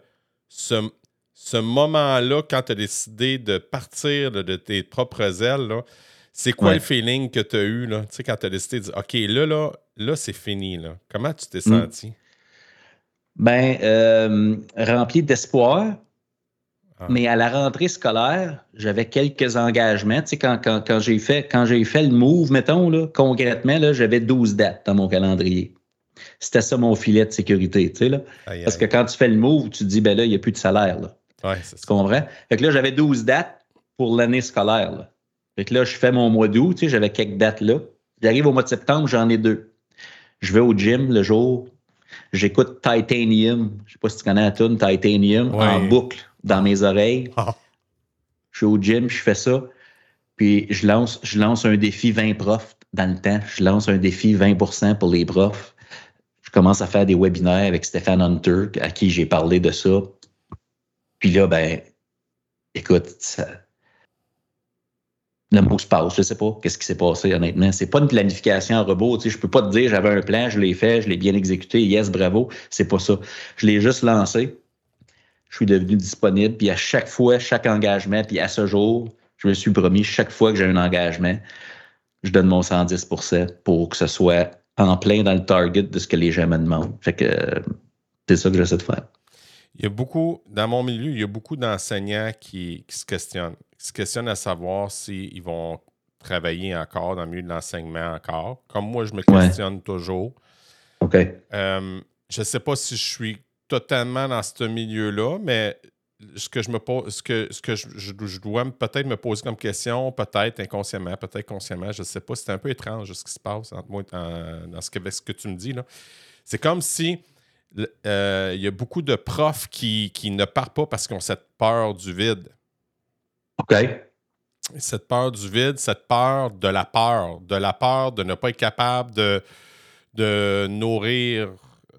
Speaker 1: ce, moment-là, quand tu as décidé de partir de, tes propres ailes. C'est quoi le feeling que tu as eu là, quand tu as décidé de dire OK, là, là, là, c'est fini. Là. Comment tu t'es hmm. senti?
Speaker 2: Ben, euh, rempli d'espoir. Ah. Mais à la rentrée scolaire, j'avais quelques engagements. Tu sais, quand, quand, j'ai fait, quand j'ai fait le move, mettons, là, concrètement, là, j'avais 12 dates dans mon calendrier. C'était ça mon filet de sécurité, tu sais, là. Parce que quand tu fais le move, tu te dis, ben là, il n'y a plus de salaire, là.
Speaker 1: Ouais,
Speaker 2: tu comprends? Fait que là, j'avais 12 dates pour l'année scolaire, là. Fait que là, je fais mon mois d'août, tu sais, j'avais quelques dates là. J'arrive au mois de septembre, j'en ai deux. Je vais au gym le jour, J'écoute Titanium. Je sais pas si tu connais la tune Titanium en boucle dans mes oreilles. Ah. Je suis au gym, je fais ça. Puis je lance, je lance un défi 20 profs dans le temps. Je lance un défi 20% pour les profs. Je commence à faire des webinaires avec Stéphane Hunter, à qui j'ai parlé de ça. Puis là, ben, écoute, ça, le mot se passe. Je sais pas qu'est-ce qui s'est passé, honnêtement. C'est pas une planification en robot. Tu sais, je peux pas te dire j'avais un plan, je l'ai fait, je l'ai bien exécuté, yes, bravo. C'est pas ça. Je l'ai juste lancé. je suis devenu disponible. Puis à chaque fois, chaque engagement, puis à ce jour, je me suis promis, chaque fois que j'ai un engagement, je donne mon 110% pour que ce soit en plein dans le target de ce que les gens me demandent. Fait que c'est ça que j'essaie de faire.
Speaker 1: Il y a beaucoup, dans mon milieu, il y a beaucoup d'enseignants qui, se questionnent. Qui se questionnent à savoir s'ils vont travailler encore dans le milieu de l'enseignement encore. Comme moi, je me questionne toujours.
Speaker 2: OK.
Speaker 1: Euh, je ne sais pas si je suis totalement dans ce milieu-là, mais ce que je me pose, ce que, ce que je, dois peut-être me poser comme question, peut-être inconsciemment, peut-être consciemment, je ne sais pas, c'est un peu étrange ce qui se passe entre moi, dans ce que, ce que tu me dis. C'est comme si euh, il y a beaucoup de profs qui, ne partent pas parce qu'ils ont cette peur du vide.
Speaker 2: OK.
Speaker 1: Cette peur du vide, cette peur de la peur, de la peur de ne pas être capable de, de nourrir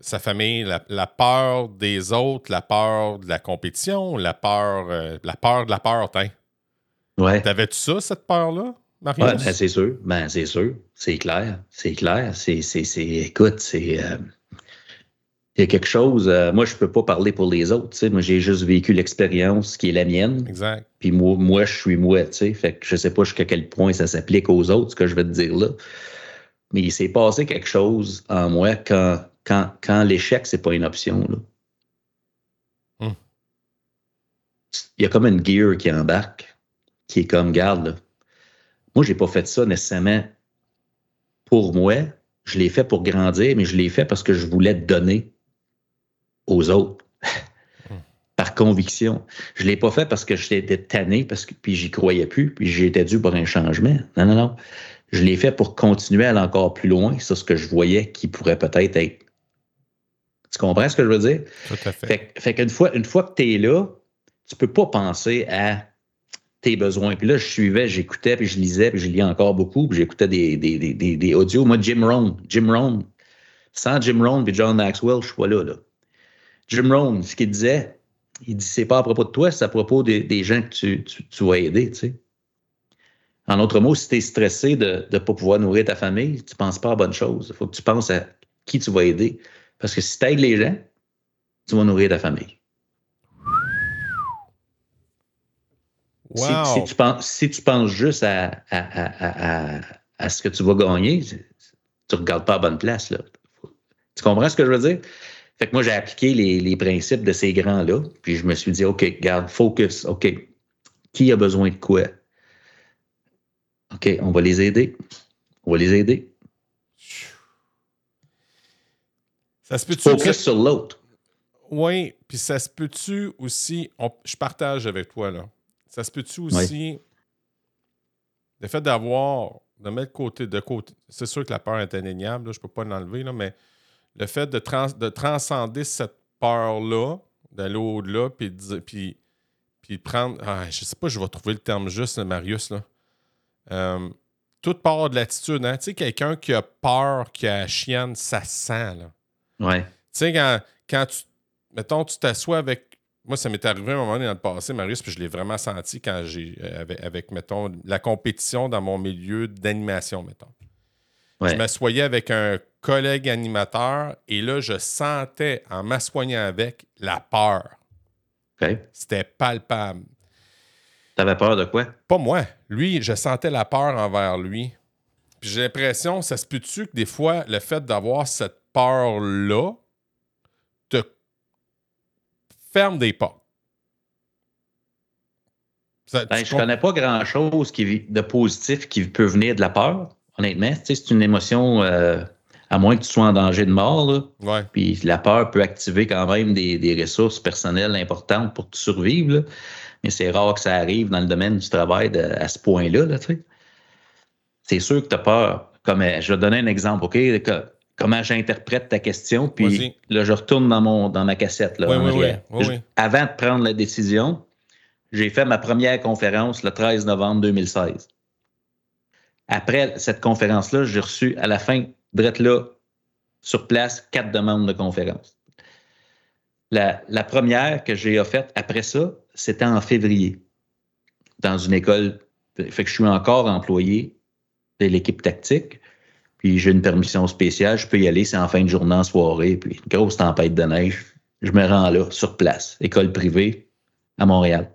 Speaker 1: sa famille, la, peur des autres, la peur de la compétition, la peur, euh, la peur de la peur,
Speaker 2: Ouais.
Speaker 1: T'avais-tu ça, cette peur-là, Marius?
Speaker 2: Ouais, ben c'est sûr. Ben, c'est sûr. C'est clair. C'est clair. C'est, c'est, écoute, c'est. Euh, il y a quelque chose. Euh, moi, je ne peux pas parler pour les autres. sais. Moi, j'ai juste vécu l'expérience qui est la mienne.
Speaker 1: Exact.
Speaker 2: Puis moi, moi, je suis moi. sais. Fait que je ne sais pas jusqu'à quel point ça s'applique aux autres, ce que je vais te dire là. Mais il s'est passé quelque chose en moi quand quand, quand l'échec, c'est pas une option. Là. Hmm. Il y a comme une gear qui embarque, qui est comme, garde, là. moi, j'ai pas fait ça nécessairement pour moi. Je l'ai fait pour grandir, mais je l'ai fait parce que je voulais donner aux autres. Par conviction. Je ne l'ai pas fait parce que j'étais tanné, parce que, puis j'y croyais plus, puis j'étais dû pour un changement. Non, non, non. Je l'ai fait pour continuer à aller encore plus loin sur ce que je voyais qui pourrait peut-être être tu comprends ce que je veux dire?
Speaker 1: Tout à fait.
Speaker 2: Fait, qu'une fois, une fois que tu es là, tu peux pas penser à tes besoins. Puis là, je suivais, j'écoutais, puis je lisais, puis je lis encore beaucoup, puis j'écoutais des, des, des, des, audios. Moi, Jim Rohn, Jim Rohn, sans Jim Rohn et John Maxwell, je suis pas là, là. Jim Rohn, ce qu'il disait, il dit c'est pas à propos de toi, c'est à propos des, gens que tu, tu, vas aider, tu sais. En d'autres mots, si tu es stressé de ne pas pouvoir nourrir ta famille, tu ne penses pas à bonne chose. Il faut que tu penses à qui tu vas aider. Parce que si tu aides les gens, tu vas nourrir ta famille. Si, tu penses, si, tu penses, juste à, à, ce que tu vas gagner, tu ne regardes pas à bonne place. Là. Tu comprends ce que je veux dire? Fait que moi, j'ai appliqué les, les, principes de ces grands-là, puis je me suis dit, OK, garde, focus, OK, qui a besoin de quoi? OK, on va les aider. On va les aider.
Speaker 1: Ça se peut-tu.
Speaker 2: Focus sur l'autre.
Speaker 1: Oui, puis ça se peut-tu aussi. je partage avec toi, là. Ça se peut-tu aussi. Le fait d'avoir. De mettre côté. de côté. C'est sûr que la peur est indéniable, je ne peux pas l'enlever, mais le fait de, de transcender cette peur-là, d'aller au-delà, puis, puis, puis prendre. Ah, je sais pas, je vais trouver le terme juste, Marius. Là. Euh, toute part de l'attitude. Hein? Tu sais, quelqu'un qui a peur, qui a chienne, ça sent. Là.
Speaker 2: Ouais.
Speaker 1: Tu sais, quand, quand tu. Mettons, tu t'assois avec. Moi, ça m'est arrivé à un moment donné dans le passé, Marius, puis je l'ai vraiment senti quand j'ai. Euh, avec, mettons, la compétition dans mon milieu d'animation, mettons. Je m'assoyais avec un collègue animateur et là, je sentais, en m'assoignant avec, la peur. C'était palpable.
Speaker 2: T'avais peur de quoi?
Speaker 1: Pas moi. Lui, je sentais la peur envers lui. Puis j'ai l'impression, ça se peut-tu que des fois, le fait d'avoir cette peur-là te ferme des portes?
Speaker 2: Ben, je ne connais pas grand-chose de positif qui peut venir de la peur, honnêtement. c'est une émotion, euh, à moins que tu sois en danger de mort. Puis la peur peut activer quand même des, ressources personnelles importantes pour te survivre. Mais c'est rare que ça arrive dans le domaine du travail à ce point-là. Là, c'est sûr que tu as peur. Comme, euh, je vais donner un exemple. OK? comment j'interprète ta question. Puis là, je retourne dans, mon, dans ma cassette. Là, avant de prendre la décision, j'ai fait ma première conférence le 13 novembre 2016. Après cette conférence-là, j'ai reçu à la fin, d'être là, sur place, quatre demandes de conférence. La, première que j'ai faite après ça, c'était en février, dans une école. Fait que je suis encore employé de l'équipe tactique. Puis j'ai une permission spéciale, je peux y aller, c'est en fin de journée, en soirée, puis une grosse tempête de neige. je me rends là, sur place, école privée à Montréal.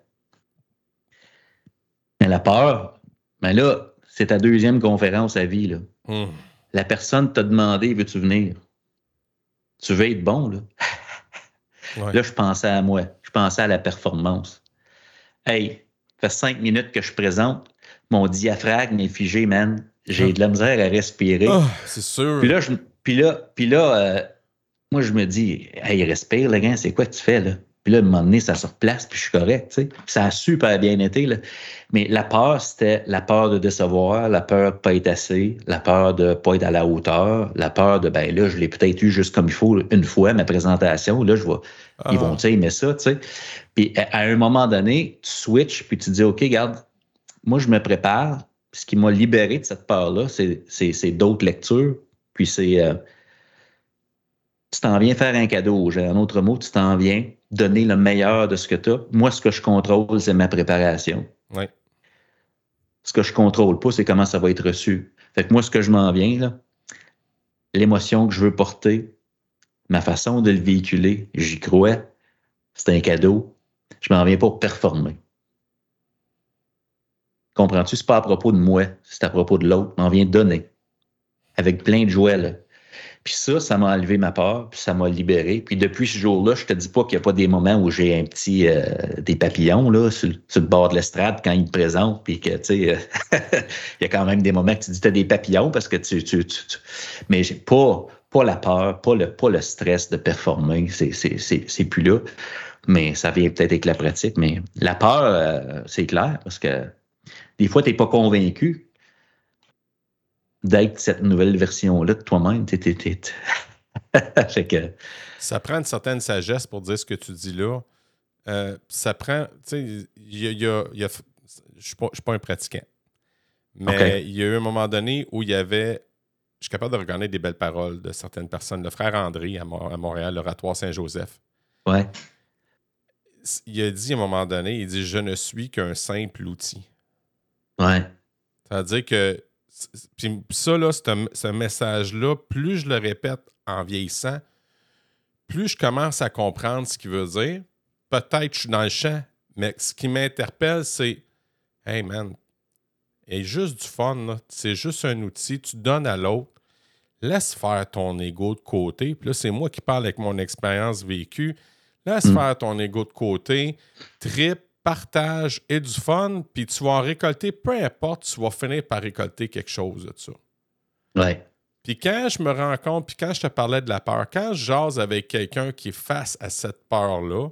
Speaker 2: Mais la peur, mais là, c'est ta deuxième conférence à vie. Là.
Speaker 1: Hum.
Speaker 2: La personne t'a demandé veux-tu venir? Tu veux être bon, là?
Speaker 1: Ouais.
Speaker 2: Là, je pensais à moi. Je pensais à la performance. Hey, ça fait cinq minutes que je présente. Mon diaphragme est figé, man. J'ai de la misère à respirer.
Speaker 1: Ah, c'est sûr.
Speaker 2: Puis là, je, puis là, puis là euh, moi, je me dis, hey, respire, le gars, c'est quoi que tu fais, là? Puis là, à un moment donné, ça se replace, puis je suis correct, tu sais. Puis ça a super bien été, là. Mais la peur, c'était la peur de décevoir, la peur de pas être assez, la peur de pas être à la hauteur, la peur de, ben là, je l'ai peut-être eu juste comme il faut une fois, ma présentation. Là, je vois,
Speaker 1: Ah.
Speaker 2: ils vont aimer ça, tu sais. Puis à, à un moment donné, tu switches, puis tu dis, OK, regarde, moi, je me prépare. Puis ce qui m'a libéré de cette peur-là, c'est- d'autres lectures. Puis c'est. euh, tu t'en viens faire un cadeau gens. En autre mot, tu t'en viens donner le meilleur de ce que tu as. Moi, ce que je contrôle, c'est ma préparation.
Speaker 1: Ouais.
Speaker 2: Ce que je contrôle pas, c'est comment ça va être reçu. Fait que moi, ce que je m'en viens, là, l'émotion que je veux porter, ma façon de le véhiculer, j'y crois. C'est un cadeau. Je m'en viens pour performer. Comprends-tu? C'est pas à propos de moi, c'est à propos de l'autre. Je m'en viens donner. Avec plein de joie, là. Puis ça, ça m'a enlevé ma peur, puis ça m'a libéré. Puis depuis ce jour-là, je te dis pas qu'il n'y a pas des moments où j'ai un petit euh, des papillons là sur, le- bord de l'estrade quand ils me présentent, puis que tu sais, euh, il y a quand même des moments que tu dis tu as des papillons parce que tu, tu, tu, tu- mais j'ai pas pas la peur, pas le pas le stress de performer, c'est plus là. Mais ça vient peut-être avec la pratique, mais la peur, euh, c'est clair parce que des fois tu n'es pas convaincu d'être cette nouvelle version-là de toi-même. Que,
Speaker 1: Ça prend une certaine sagesse pour dire ce que tu dis là. Euh, ça prend, tu sais, y a, il y a- il y a- je ne suis, pas- je suis pas un pratiquant. Mais il y a eu un moment donné où il y avait, je suis capable de regarder des belles paroles de certaines personnes. Le frère André à, Mo- à Montréal, l'oratoire Saint-Joseph,
Speaker 2: ouais,
Speaker 1: il a dit à un moment donné, il dit, je ne suis qu'un simple outil.
Speaker 2: ouais,
Speaker 1: C'est-à-dire que puis ça, là, ce, ce message-là, plus je le répète en vieillissant, plus je commence à comprendre ce qu'il veut dire. Peut-être que je suis dans le champ, mais ce qui m'interpelle, c'est Hey man, et juste du fun, c'est juste un outil, tu donnes à l'autre. Laisse faire ton ego de côté. Puis là, c'est moi qui parle avec mon expérience vécue. Laisse
Speaker 2: Mm.
Speaker 1: faire ton ego de côté. Trip, partage et du fun. Puis tu vas en récolter, peu importe, tu vas finir par récolter quelque chose de ça.
Speaker 2: ouais,
Speaker 1: Puis quand je me rends compte, puis quand je te parlais de la peur, quand je jase avec quelqu'un qui est face à cette peur-là,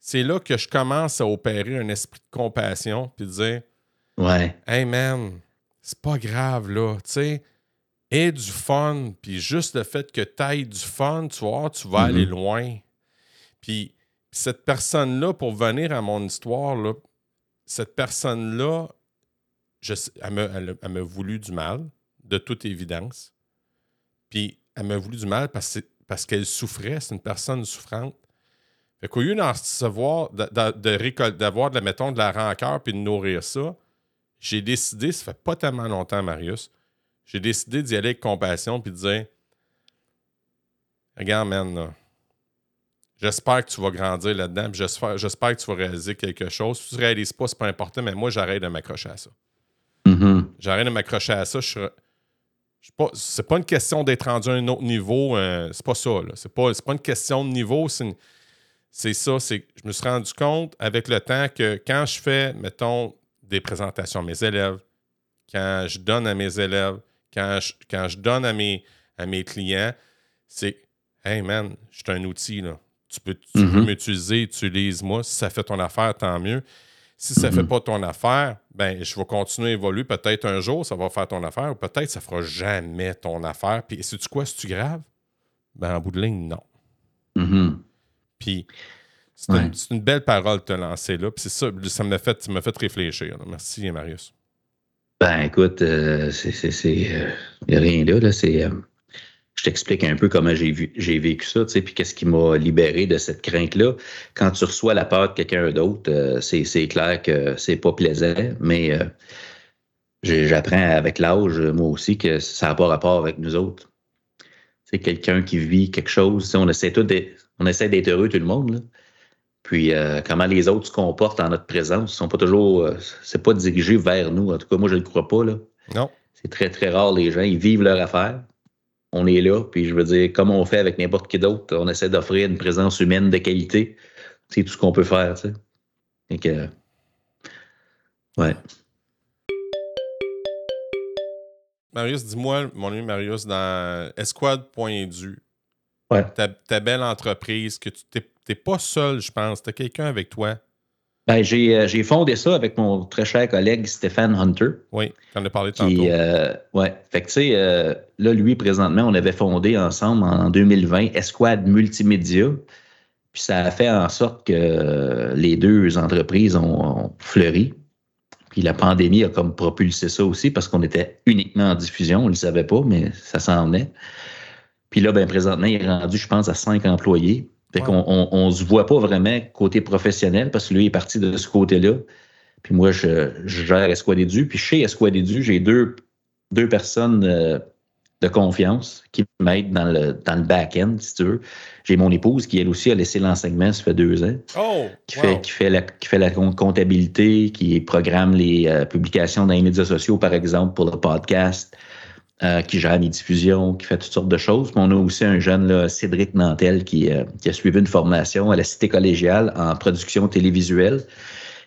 Speaker 1: c'est là que je commence à opérer un esprit de compassion, puis dire
Speaker 2: ouais,
Speaker 1: Hey man, c'est pas grave là, tu sais. Et du fun, puis juste le fait que tu ailles du fun, tu voir, tu vas aller loin. Puis cette personne-là, pour venir à mon histoire, là, cette personne-là, elle m'a elle elle voulu du mal, de toute évidence. Puis elle m'a voulu du mal parce, parce qu'elle souffrait, c'est une personne souffrante. Fait qu'au lieu d'en recevoir, de- de- de d'avoir, de, la- mettons, de la rancœur puis de nourrir ça, j'ai décidé, ça fait pas tellement longtemps, Marius, j'ai décidé d'y aller avec compassion puis de dire Regarde, man, là, j'espère que tu vas grandir là-dedans, j'espère, j'espère que tu vas réaliser quelque chose. Si tu ne réalises pas, c'est pas important, mais moi, j'arrête de m'accrocher à ça.
Speaker 2: mhm,
Speaker 1: J'arrête de m'accrocher à ça. Je je pas- c'est pas une question d'être rendu à un autre niveau. euh, c'est pas ça. Là. C'est, pas, c'est pas une question de niveau. C'est, une- c'est ça. C'est, je me suis rendu compte avec le temps que quand je fais, mettons, des présentations à mes élèves, quand je donne à mes élèves, quand je, quand je donne à mes, à mes clients, c'est Hey man, je suis un outil. Là. Tu peux,
Speaker 2: Mhm.
Speaker 1: m'utiliser, utilise-moi. Si ça fait ton affaire, tant mieux. Si ça ne fait
Speaker 2: Mhm.
Speaker 1: pas ton affaire, ben je vais continuer à évoluer. Peut-être un jour, ça va faire ton affaire, ou peut-être ça fera jamais ton affaire. Puis, sais-tu quoi, si tu grave? Ben, en bout de ligne, non.
Speaker 2: mhm.
Speaker 1: Puis, c'est,
Speaker 2: Ouais.
Speaker 1: une, belle parole de te lancer là. Puis, c'est ça, ça m'a fait, ça fait réfléchir. là. Merci, Marius.
Speaker 2: Ben, écoute, euh, c'est, c'est, c'est, euh, a rien là, là, c'est, euh, je t'explique un peu comment j'ai vécu ça, tu sais, puis qu'est-ce qui m'a libéré de cette crainte-là. Quand tu reçois la peur de quelqu'un d'autre, euh, c'est, clair que c'est pas plaisant, mais euh, j'apprends avec l'âge, moi aussi, que ça n'a pas rapport avec nous autres. C'est quelqu'un qui vit quelque chose, on essaie tout on essaie d'être heureux tout le monde. Là. Puis euh, comment les autres se comportent en notre présence, ils sont pas toujours, c'est pas dirigé vers nous. En tout cas, moi je ne le crois pas là.
Speaker 1: Non.
Speaker 2: C'est très très rare les gens, ils vivent leur affaire. On est là, puis je veux dire, comme on fait avec n'importe qui d'autre, on essaie d'offrir une présence humaine de qualité. C'est tout ce qu'on peut faire, tu sais. Et que, ouais.
Speaker 1: Marius, dis-moi, mon ami Marius, dans Esquad.du,
Speaker 2: Ouais.
Speaker 1: ta, ta belle entreprise, que tu n'es pas seul, je pense. Tu as quelqu'un avec toi.
Speaker 2: Ben, j'ai, euh, j'ai fondé ça avec mon très cher collègue Stéphane Hunter.
Speaker 1: Oui, tu en as parlé tantôt.
Speaker 2: Qui, euh, ouais. Fait que, tu sais, euh, là, lui, présentement, on avait fondé ensemble en 2020 Esquad Multimédia. Puis ça a fait en sorte que les deux entreprises ont, ont fleuri. Puis la pandémie a comme propulsé ça aussi parce qu'on était uniquement en diffusion. On ne le savait pas, mais ça s'en venait. Puis là, ben, présentement, il est rendu, je pense, à cinq employés. Fait qu'on on, on se voit pas vraiment côté professionnel parce que lui est parti de ce côté-là. Puis moi, je, je gère Esquadédu. Puis chez Esquadédu, j'ai deux, deux personnes euh, de confiance qui m'aident dans le, dans le back-end, si tu veux. J'ai mon épouse qui, elle aussi, a laissé l'enseignement, ça fait deux ans
Speaker 1: Oh!
Speaker 2: qui,
Speaker 1: wow.
Speaker 2: fait, qui, fait la, qui fait la com- comptabilité, qui programme les euh, publications dans les médias sociaux, par exemple, pour le podcast, euh, qui gère les diffusions, qui fait toutes sortes de choses. Puis on a aussi un jeune, là, Cédric Nantel, qui, euh, qui a suivi une formation à la Cité collégiale en production télévisuelle,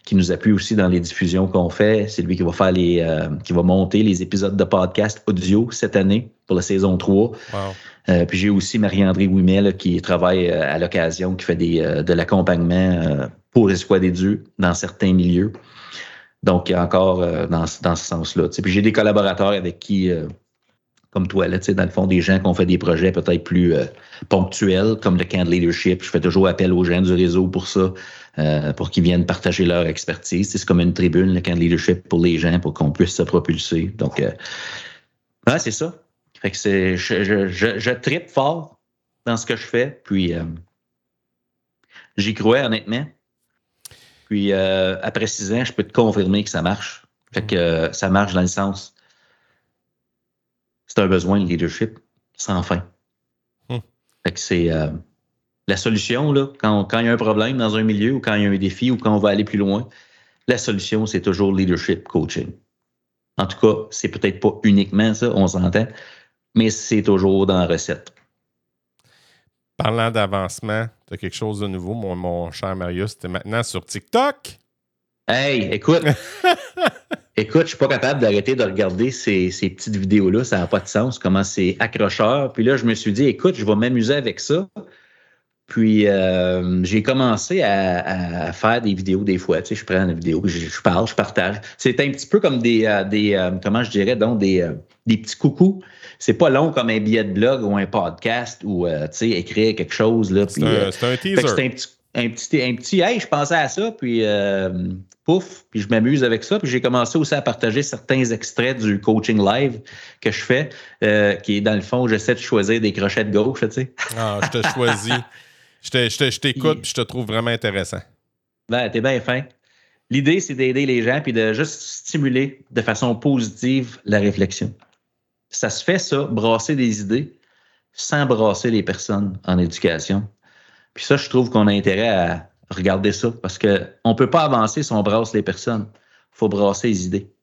Speaker 2: qui nous appuie aussi dans les diffusions qu'on fait. C'est lui qui va faire les, euh, qui va monter les épisodes de podcast audio cette année pour la saison 3.
Speaker 1: Wow.
Speaker 2: Euh, puis j'ai aussi Marie-André Ouimet qui travaille euh, à l'occasion, qui fait des, euh, de l'accompagnement euh, pour Espoir des dieux dans certains milieux. Donc, il y a encore euh, dans, ce- dans ce sens-là. Puis j'ai des collaborateurs avec qui, euh, comme toi, là, dans le fond, des gens qui ont fait des projets peut-être plus euh, ponctuels, comme le camp de leadership. Je fais toujours appel aux gens du réseau pour ça, euh, pour qu'ils viennent partager leur expertise. C'est comme une tribune, le camp de leadership pour les gens, pour qu'on puisse se propulser. Donc, euh, ouais, c'est ça. Fait que c'est, je, je, je, tripe fort dans ce que je fais, puis j'y crois honnêtement. Puis après six ans, je peux te confirmer que ça marche. Fait que ça marche dans le sens. C'est un besoin de leadership sans fin.
Speaker 1: Hmm.
Speaker 2: Fait que c'est euh, la solution, là, quand, quand il y a un problème dans un milieu ou quand il y a un défi ou quand on va aller plus loin, la solution, c'est toujours leadership coaching. En tout cas, c'est peut-être pas uniquement ça, on s'entend, mais c'est toujours dans la recette.
Speaker 1: Parlant d'avancement, tu as quelque chose de nouveau, mon, mon cher Marius. Tu es maintenant sur TikTok?
Speaker 2: Hey, écoute, écoute, je suis pas capable d'arrêter de regarder ces, ces petites vidéos-là, ça n'a pas de sens, comment c'est accrocheur. Puis là, je me suis dit, écoute, je vais m'amuser avec ça. Puis euh, j'ai commencé à, à faire des vidéos des fois. Tu sais, je prends une vidéo, je, je parle, je partage. C'est un petit peu comme des, euh, des euh, comment je dirais, donc des, des petits coucous. C'est pas long comme un billet de blog ou un podcast ou tu sais, écrire quelque chose.
Speaker 1: C'est un, un teaser.
Speaker 2: c'était un petit, un petit, un petit, hey, je pensais à ça, puis euh, pouf, puis je m'amuse avec ça. Puis j'ai commencé aussi à partager certains extraits du coaching live que je fais, euh, qui est dans le fond, j'essaie de choisir des crochets de gauche, tu sais.
Speaker 1: Ah, je te choisis. Je te- je te- je t'écoute puis je te trouve vraiment intéressant.
Speaker 2: Ben, t'es bien fin. L'idée, c'est d'aider les gens puis de juste stimuler de façon positive la réflexion. Ça se fait, ça, brasser des idées sans brasser les personnes en éducation. Puis ça, je trouve qu'on a intérêt à regarder ça parce qu'on ne peut pas avancer si on brasse les personnes. Il faut brasser les idées.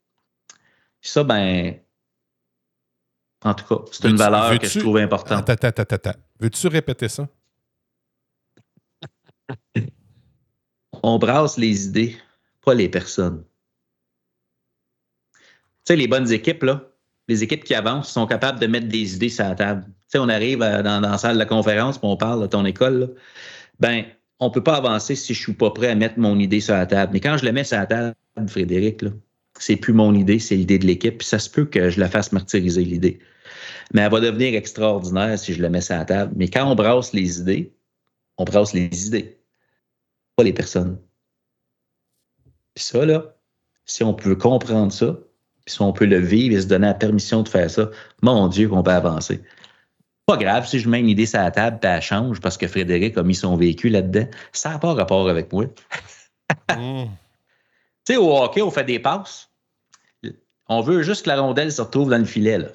Speaker 2: Puis ça, ben, en tout cas, c'est une valeur que je trouve importante.
Speaker 1: Attends, attends, attends, attends. Veux-tu répéter ça?
Speaker 2: on brasse les idées, pas les personnes. Tu sais, les bonnes équipes, là, les équipes qui avancent sont capables de mettre des idées sur la table. Sais, on arrive à- dans, la salle de conférence, puis on parle de ton école. là. Ben, on peut pas avancer si je suis pas prêt à mettre mon idée sur la table. Mais quand je la mets sur la table, Frédéric, là, c'est plus mon idée, c'est l'idée de l'équipe. Puis ça se peut que je la fasse martyriser, l'idée. Mais elle va devenir extraordinaire si je la mets sur la table. Mais quand on brasse les idées, on brasse les idées, pas les personnes. Puis ça, là, si on peut comprendre ça, puis si on peut le vivre et se donner la permission de faire ça, mon Dieu, qu'on peut avancer. Pas grave si je mets une idée sur la table puis elle change parce que Frédéric a mis son véhicule là-dedans. Ça n'a pas rapport avec moi. Tu sais, au hockey, on fait des passes. On veut juste que la rondelle se retrouve dans le filet. Là.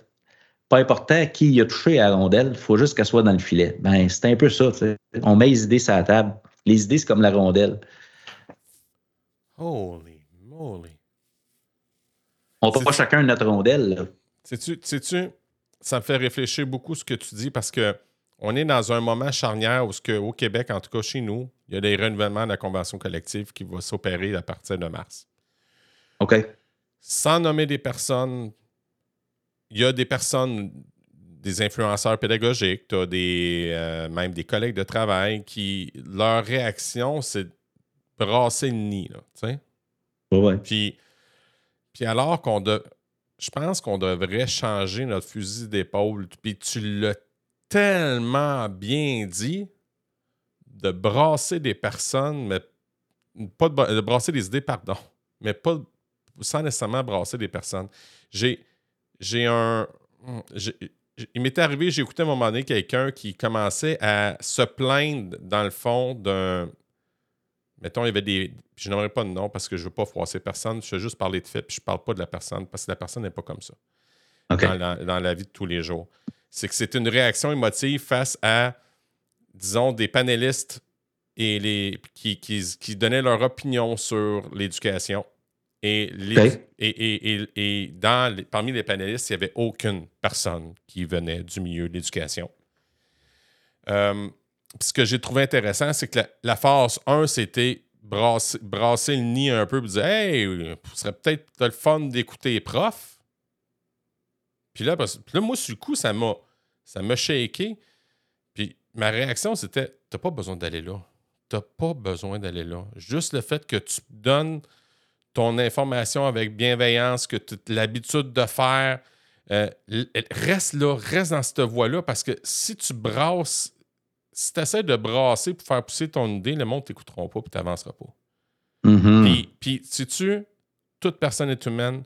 Speaker 2: pas important qui a touché à la rondelle, il faut juste qu'elle soit dans le filet. Ben, c'est un peu ça. On met les idées sur la table. Les idées, c'est comme la rondelle.
Speaker 1: Holy moly.
Speaker 2: On pas chacun notre rondelle.
Speaker 1: Sais-tu, sais-tu, ça me fait réfléchir beaucoup ce que tu dis parce que on est dans un moment charnière où, que, au Québec, en tout cas chez nous, il y a des renouvellements de la convention collective qui va s'opérer à partir de mars.
Speaker 2: OK.
Speaker 1: Sans nommer des personnes, il y a des personnes, des influenceurs pédagogiques, tu as des, euh, même des collègues de travail qui, leur réaction, c'est brasser le nid. Là,
Speaker 2: ouais.
Speaker 1: Puis, puis alors qu'on de, je pense qu'on devrait changer notre fusil d'épaule. Puis tu l'as tellement bien dit de brasser des personnes, mais pas de, brasser des idées, pardon, mais pas sans nécessairement brasser des personnes. J'ai, j'ai un. il m'est arrivé, j'ai écouté à un moment donné quelqu'un qui commençait à se plaindre, dans le fond, d'un. Mettons, il y avait des. Je n'aimerais pas de nom parce que je ne veux pas froisser personne. Je veux juste parler de fait, puis je ne parle pas de la personne parce que la personne n'est pas comme ça. dans, la, vie de tous les jours c'est que c'est une réaction émotive face à, disons, des panélistes et les, qui, qui, donnaient leur opinion sur l'éducation. Et, et, et, dans parmi les panélistes, il n'y avait aucune personne qui venait du milieu de l'éducation. Euh, ce que j'ai trouvé intéressant, c'est que la, phase 1, c'était brasser, le nid un peu et dire Hey, ce serait peut-être le fun d'écouter les profs. Puis là, moi, sur le coup, ça m'a, ça shaké. Puis ma réaction, c'était T'as pas besoin d'aller là. T'as pas besoin d'aller là. Juste le fait que tu donnes ton information avec bienveillance, que tu as l'habitude de faire, euh, reste là, reste dans cette voie-là, parce que si tu brasses, si tu essaies de brasser pour faire pousser ton idée, le monde ne t'écoutera pas et tu n'avanceras pas.
Speaker 2: Mm-hmm.
Speaker 1: Puis, puis, si tu, toute personne est humaine,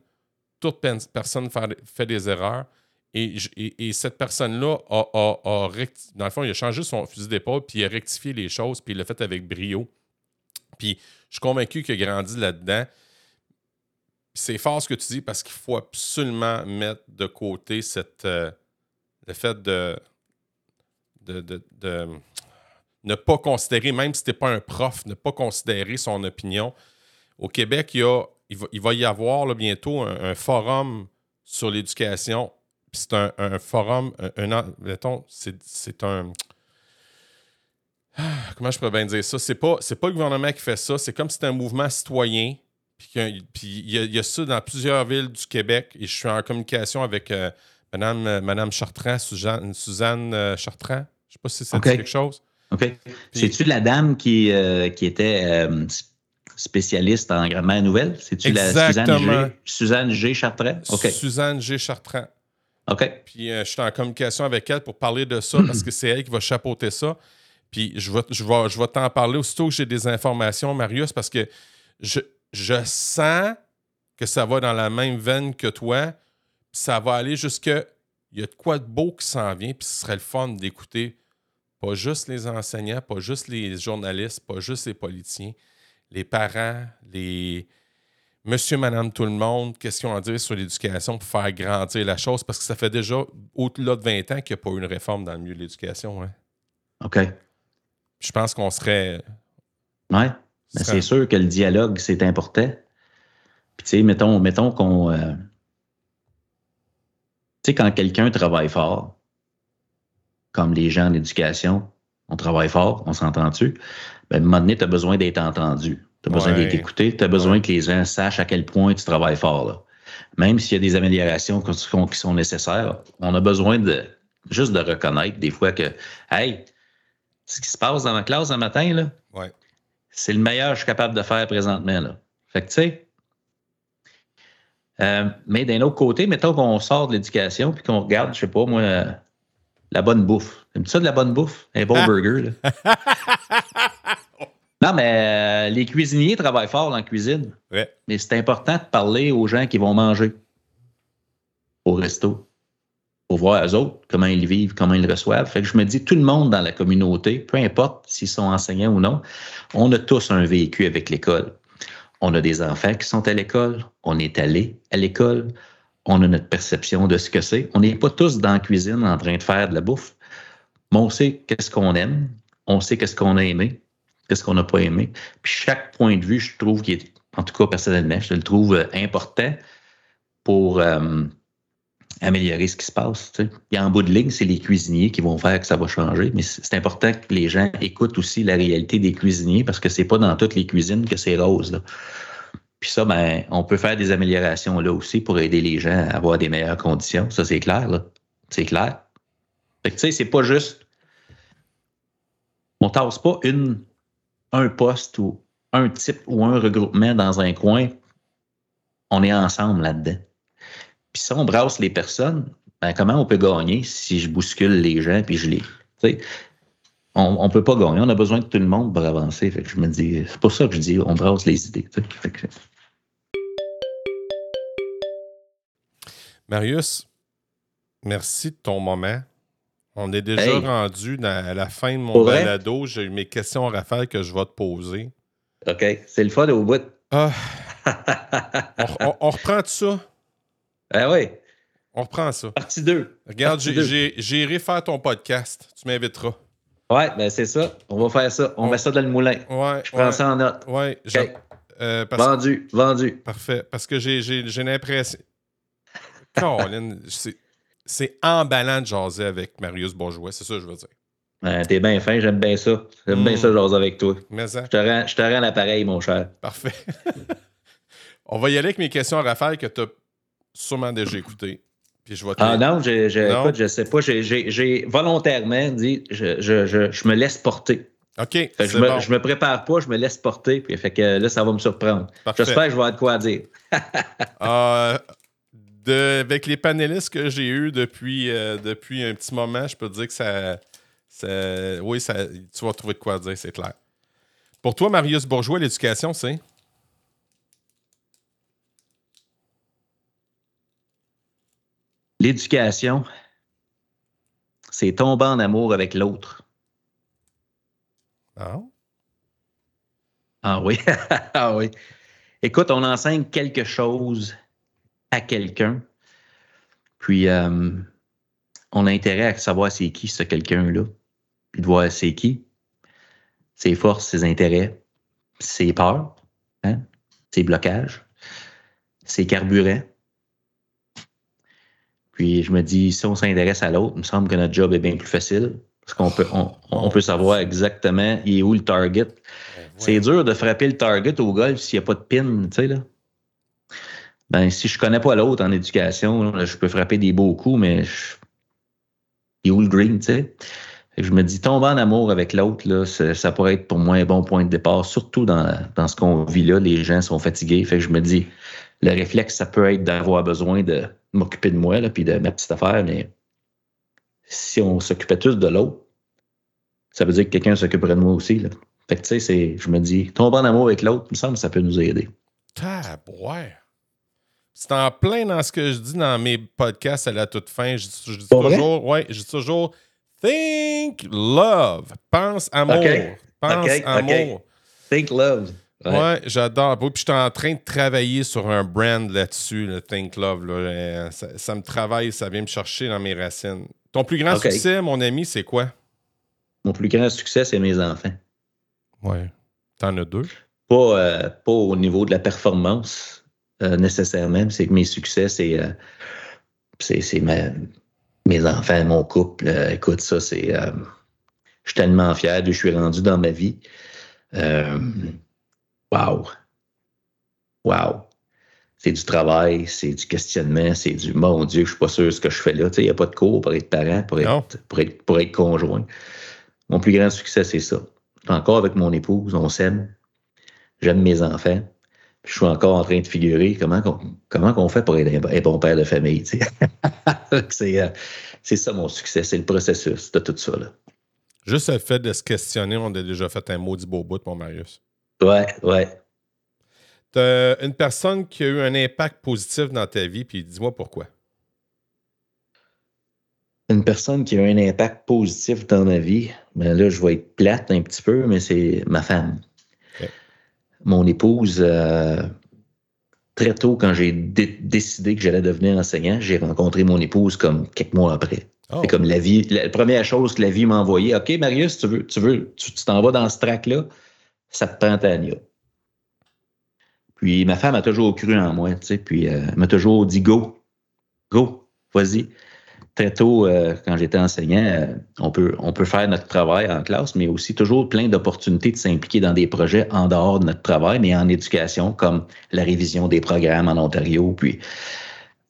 Speaker 1: toute personne fait, des erreurs. Et, cette personne-là a, dans le fond, il a changé son fusil d'épaule, puis il a rectifié les choses, puis il l'a fait avec brio. Puis je suis convaincu qu'il a grandi là-dedans. C'est fort ce que tu dis parce qu'il faut absolument mettre de côté cette, euh, le fait de, de, ne pas considérer, même si tu n'es pas un prof, ne pas considérer son opinion. Au Québec, il y a il va, y avoir bientôt un, forum sur l'éducation. C'est un, forum, un, mettons, c'est un. Comment je pourrais bien dire ça? C'est pas, pas le gouvernement qui fait ça, c'est comme si c'était un mouvement citoyen. Puis il y, a ça dans plusieurs villes du Québec et je suis en communication avec euh, Madame, euh, Madame Chartrand, Suzanne, Suzanne euh, Chartrand. Je sais pas si ça dit quelque chose.
Speaker 2: OK. C'est-tu la dame qui, qui était spécialiste en grammaire nouvelle? C'est-tu la Suzanne G, Suzanne G. Chartrand?
Speaker 1: Suzanne G. Chartrand.
Speaker 2: OK.
Speaker 1: Puis euh, je suis en communication avec elle pour parler de ça parce que c'est elle qui va chapeauter ça. Puis je vais, je vais, je vais t'en parler aussitôt que j'ai des informations, Marius, parce que je, je sens que ça va dans la même veine que toi. Puis ça va aller jusque. Il y a de quoi de beau qui s'en vient, puis ce serait le fun d'écouter pas juste les enseignants, pas juste les journalistes, pas juste les politiciens, les parents, les monsieur, madame, tout le monde, qu'est-ce qu'ils ont à dire sur l'éducation pour faire grandir la chose? Parce que ça fait déjà au-delà de 20 ans qu'il n'y a pas eu une réforme dans le milieu de l'éducation. Hein.
Speaker 2: OK.
Speaker 1: Je pense qu'on serait.
Speaker 2: Oui. Mais c'est sûr que le dialogue, c'est important. Puis, tu sais, mettons, mettons qu'on. Euh, tu sais, quand quelqu'un travaille fort, comme les gens d'éducation, on travaille fort, on s'entend-tu? ben, à un moment donné, tu as besoin d'être entendu. Tu as besoin d'être écouté. Tu as besoin que les gens sachent à quel point tu travailles fort. Là. Même s'il y a des améliorations qui sont nécessaires, on a besoin de juste de reconnaître des fois que, hey, ce qui se passe dans ma classe un matin, là, c'est le meilleur que je suis capable de faire présentement. Là. Fait que, tu sais, euh, mais d'un autre côté, mettons qu'on sort de l'éducation puis qu'on regarde, je sais pas, moi, la bonne bouffe. Aimes-tu ça de la bonne bouffe? Un bon ah. burger, là? Non, mais euh, les cuisiniers travaillent fort dans la cuisine. Mais c'est important de parler aux gens qui vont manger au resto pour voir eux autres comment ils vivent, comment ils reçoivent. Fait que je me dis, tout le monde dans la communauté, peu importe s'ils sont enseignants ou non, on a tous un véhicule avec l'école. On a des enfants qui sont à l'école, on est allé à l'école, on a notre perception de ce que c'est. On n'est pas tous dans la cuisine en train de faire de la bouffe, mais on sait qu'est-ce qu'on aime, on sait qu'est-ce qu'on a aimé, qu'est-ce qu'on n'a pas aimé. Puis chaque point de vue, je trouve qu'il est, en tout cas personnellement, je le trouve euh, important pour euh, améliorer ce qui se passe. Tu Et en bout de ligne, c'est les cuisiniers qui vont faire que ça va changer, mais c'est important que les gens écoutent aussi la réalité des cuisiniers parce que c'est pas dans toutes les cuisines que c'est rose. Puis ça, ben, on peut faire des améliorations là aussi pour aider les gens à avoir des meilleures conditions. Ça, c'est clair, là. C'est clair. Fait que, tu sais, c'est pas juste. On tasse pas une, un poste ou un type ou un regroupement dans un coin. On est ensemble là-dedans. Puis si on brasse les personnes, ben, comment on peut gagner si je bouscule les gens puis je les. Tu sais, on ne peut pas gagner. On a besoin de tout le monde pour avancer. Fait que je me dis, c'est pour ça que je dis, on brasse les idées. Fait que,
Speaker 1: Marius, merci de ton moment. On est déjà rendu à la fin de mon balado. J'ai mes questions à rafale que je vais te poser.
Speaker 2: OK. C'est le fun au bout.
Speaker 1: Ah. on, reprend tout ça?
Speaker 2: Ah oui.
Speaker 1: On reprend ça.
Speaker 2: Partie 2.
Speaker 1: Regarde, j'irai faire ton podcast. Tu m'inviteras.
Speaker 2: Ouais, ben c'est ça. On va faire ça. On, met ça dans le moulin.
Speaker 1: Ouais,
Speaker 2: je prends ça en note.
Speaker 1: Ouais.
Speaker 2: Euh, vendu, vendu.
Speaker 1: Parfait. Parce que j'ai l'impression. Colin, c'est emballant de jaser avec Marius Bourgeois, c'est ça que je veux dire.
Speaker 2: T'es bien fin, j'aime bien ça. J'aime bien ça, mm. jaser avec toi.
Speaker 1: Mais ça.
Speaker 2: Je te rends, je te rends l'appareil, mon cher.
Speaker 1: Parfait. On va y aller avec mes questions à Raphaël que tu as sûrement déjà écoutées. Puis je
Speaker 2: ah non, je, je, je sais pas. J'ai volontairement dit je, je, je, me laisse porter.
Speaker 1: OK.
Speaker 2: je, me, je me prépare pas, je me laisse porter. Puis fait que là, ça va me surprendre. J'espère que je vais avoir de quoi dire.
Speaker 1: euh, avec les panélistes que j'ai eus depuis, euh, depuis un petit moment, je peux te dire que ça. oui, ça, tu vas trouver de quoi dire, c'est clair. Pour toi, Marius Bourgeois, l'éducation, c'est?
Speaker 2: L'éducation, c'est tomber en amour avec l'autre.
Speaker 1: Ah?
Speaker 2: Ah oui. ah oui. Écoute, on enseigne quelque chose à quelqu'un. Puis, euh, on a intérêt à savoir c'est qui ce quelqu'un-là, puis de voir c'est qui, ses forces, ses intérêts, ses peurs, hein, ses blocages, ses carburants. Puis je me dis, si on s'intéresse à l'autre, il me semble que notre job est bien plus facile. Parce qu'on peut, on, peut savoir exactement il est où le target. Ben, c'est dur de frapper le target au golf s'il n'y a pas de pin, tu sais, là ben, si je connais pas l'autre en éducation, je peux frapper des beaux coups, mais je... il est où le green, tu sais? Je me dis, tomber en amour avec l'autre, là, ça, pourrait être pour moi un bon point de départ, surtout dans, dans ce qu'on vit là. Les gens sont fatigués. Fait que je me dis, le réflexe, ça peut être d'avoir besoin de m'occuper de moi, là, puis de ma petite affaire, mais si on s'occupait tous de l'autre, ça veut dire que quelqu'un s'occuperait de moi aussi. Là. Fait que, tu sais, je me dis, tomber en amour avec l'autre, il me semble que ça peut nous aider.
Speaker 1: C'est en plein dans ce que je dis dans mes podcasts à la toute fin. Je, dis toujours, ouais, je dis toujours Think love. Pense amour. Pense amour.
Speaker 2: Think love.
Speaker 1: Ouais, j'adore. Puis je suis en train de travailler sur un brand là-dessus, le Think Love. Là. Ça, me travaille, ça vient me chercher dans mes racines. Ton plus grand succès, mon ami, c'est quoi?
Speaker 2: Mon plus grand succès, c'est mes enfants.
Speaker 1: Ouais. T'en as deux?
Speaker 2: Pas, euh, pas au niveau de la performance, euh, nécessairement. C'est que mes succès, c'est euh, c'est mes enfants, mon couple. Euh, écoute, ça, c'est. je suis tellement fier de où je suis rendu dans ma vie. Wow! Wow! C'est du travail, c'est du questionnement, c'est du mon Dieu, je suis pas sûr de ce que je fais là. Il n'y a pas de cours pour être parent, pour être, pour être, pour être conjoint. Mon plus grand succès, c'est ça. Encore avec mon épouse, on s'aime. J'aime mes enfants je suis encore en train de figurer comment on, comment fait pour être un, bon père de famille. Euh, c'est ça mon succès, c'est le processus de tout ça. Là.
Speaker 1: Juste le fait de se questionner, on a déjà fait un maudit beau bout, mon Marius.
Speaker 2: Ouais, ouais.
Speaker 1: T'as une personne qui a eu un impact positif dans ta vie, puis dis-moi pourquoi.
Speaker 2: Une personne qui a eu un impact positif dans ma vie, ben là, je vais être plate un petit peu, mais c'est ma femme mon épouse, euh, très tôt, quand j'ai décidé que j'allais devenir enseignant, j'ai rencontré mon épouse comme quelques mois après.
Speaker 1: Oh.
Speaker 2: C'est comme la vie, la première chose que la vie m'a envoyée. OK, Marius, tu veux, tu veux, tu t'en vas dans ce track-là, ça te prend Tania. Puis ma femme a toujours cru en moi, tu sais, puis euh, elle m'a toujours dit go, go, vas-y. Très tôt, euh, quand j'étais enseignant, euh, on, peut, on peut faire notre travail en classe, mais aussi toujours plein d'opportunités de s'impliquer dans des projets en dehors de notre travail, mais en éducation, comme la révision des programmes en Ontario. Puis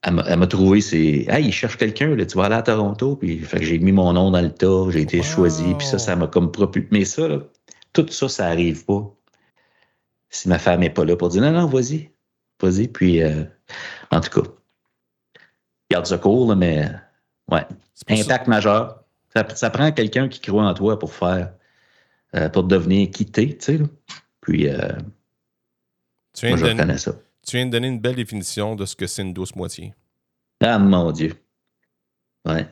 Speaker 2: elle m'a trouvé, c'est Hey, il cherche quelqu'un, tu vas aller à Toronto. Puis fait que j'ai mis mon nom dans le tas, j'ai été choisi, puis ça, ça m'a comme propulsé. Mais ça, là, tout ça, ça n'arrive pas si ma femme n'est pas là pour dire non, non, vas-y, vas-y. Puis, euh, en tout cas, garde ça court, là, mais ouais, impact majeur. Ça, ça prend quelqu'un qui croit en toi pour faire, euh, pour devenir quitté, tu sais. Puis, euh,
Speaker 1: tu viens
Speaker 2: moi, je
Speaker 1: de donner-
Speaker 2: ça.
Speaker 1: Tu viens de donner une belle définition de ce que c'est une douce moitié.
Speaker 2: Ah, mon Dieu. Ouais.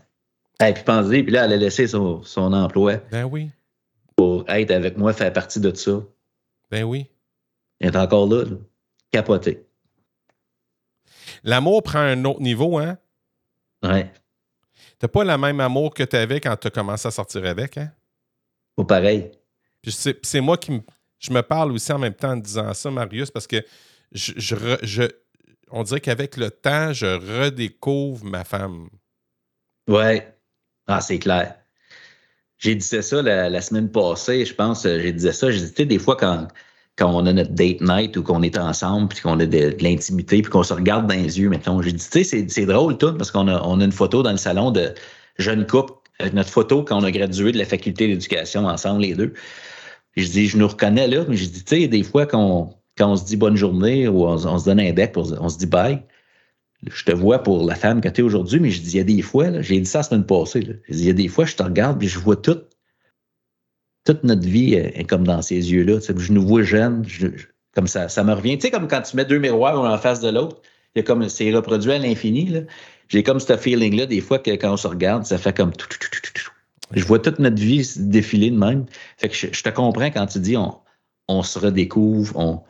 Speaker 2: Et puis, pensez, puis là, elle a laissé son, son emploi
Speaker 1: Ben oui.
Speaker 2: pour être avec moi, faire partie de ça.
Speaker 1: Ben oui.
Speaker 2: Elle est encore là, là. capoté.
Speaker 1: L'amour prend un autre niveau, hein?
Speaker 2: Ouais.
Speaker 1: T'as pas le même amour que t'avais quand t'as commencé à sortir avec, hein?
Speaker 2: Pas pareil.
Speaker 1: Puis c'est moi qui me, je me parle aussi en même temps en disant ça, Marius, parce que je, je on dirait qu'avec le temps, je redécouvre ma femme.
Speaker 2: Ouais. Ah, c'est clair. J'ai dit ça la, la semaine passée, je pense. euh, J'ai dit ça. J'ai dit, tu des fois, quand, quand on a notre date night ou qu'on est ensemble, puis qu'on a de, l'intimité, puis qu'on se regarde dans les yeux, mettons, j'ai dit, tu sais, c'est- drôle tout, parce qu'on a, on a une photo dans le salon de jeune couple, avec notre photo quand on a gradué de la faculté d'éducation ensemble, les deux. Je dis, je nous reconnais là, mais j'ai dit, tu sais, des fois, quand, quand on se dit bonne journée ou on, on se donne un bec, pour, on se dit bye, je te vois pour la femme que tu es aujourd'hui, mais je dis, il y a des fois, j'ai dit ça la semaine passée, là, j'ai dit, il y a des fois, je te regarde puis je vois tout, toute notre vie est, comme dans ces yeux-là. Je nous vois jeunes, je- je- comme ça, ça me revient. Tu sais, comme quand tu mets deux miroirs un en face de l'autre, c'est reproduit à l'infini. J'ai comme ce feeling-là, des fois, que quand on se regarde, ça fait comme tout, tout, tout, tout. Je vois toute notre vie se défiler de même. Fait que je, te comprends quand tu dis on, se redécouvre,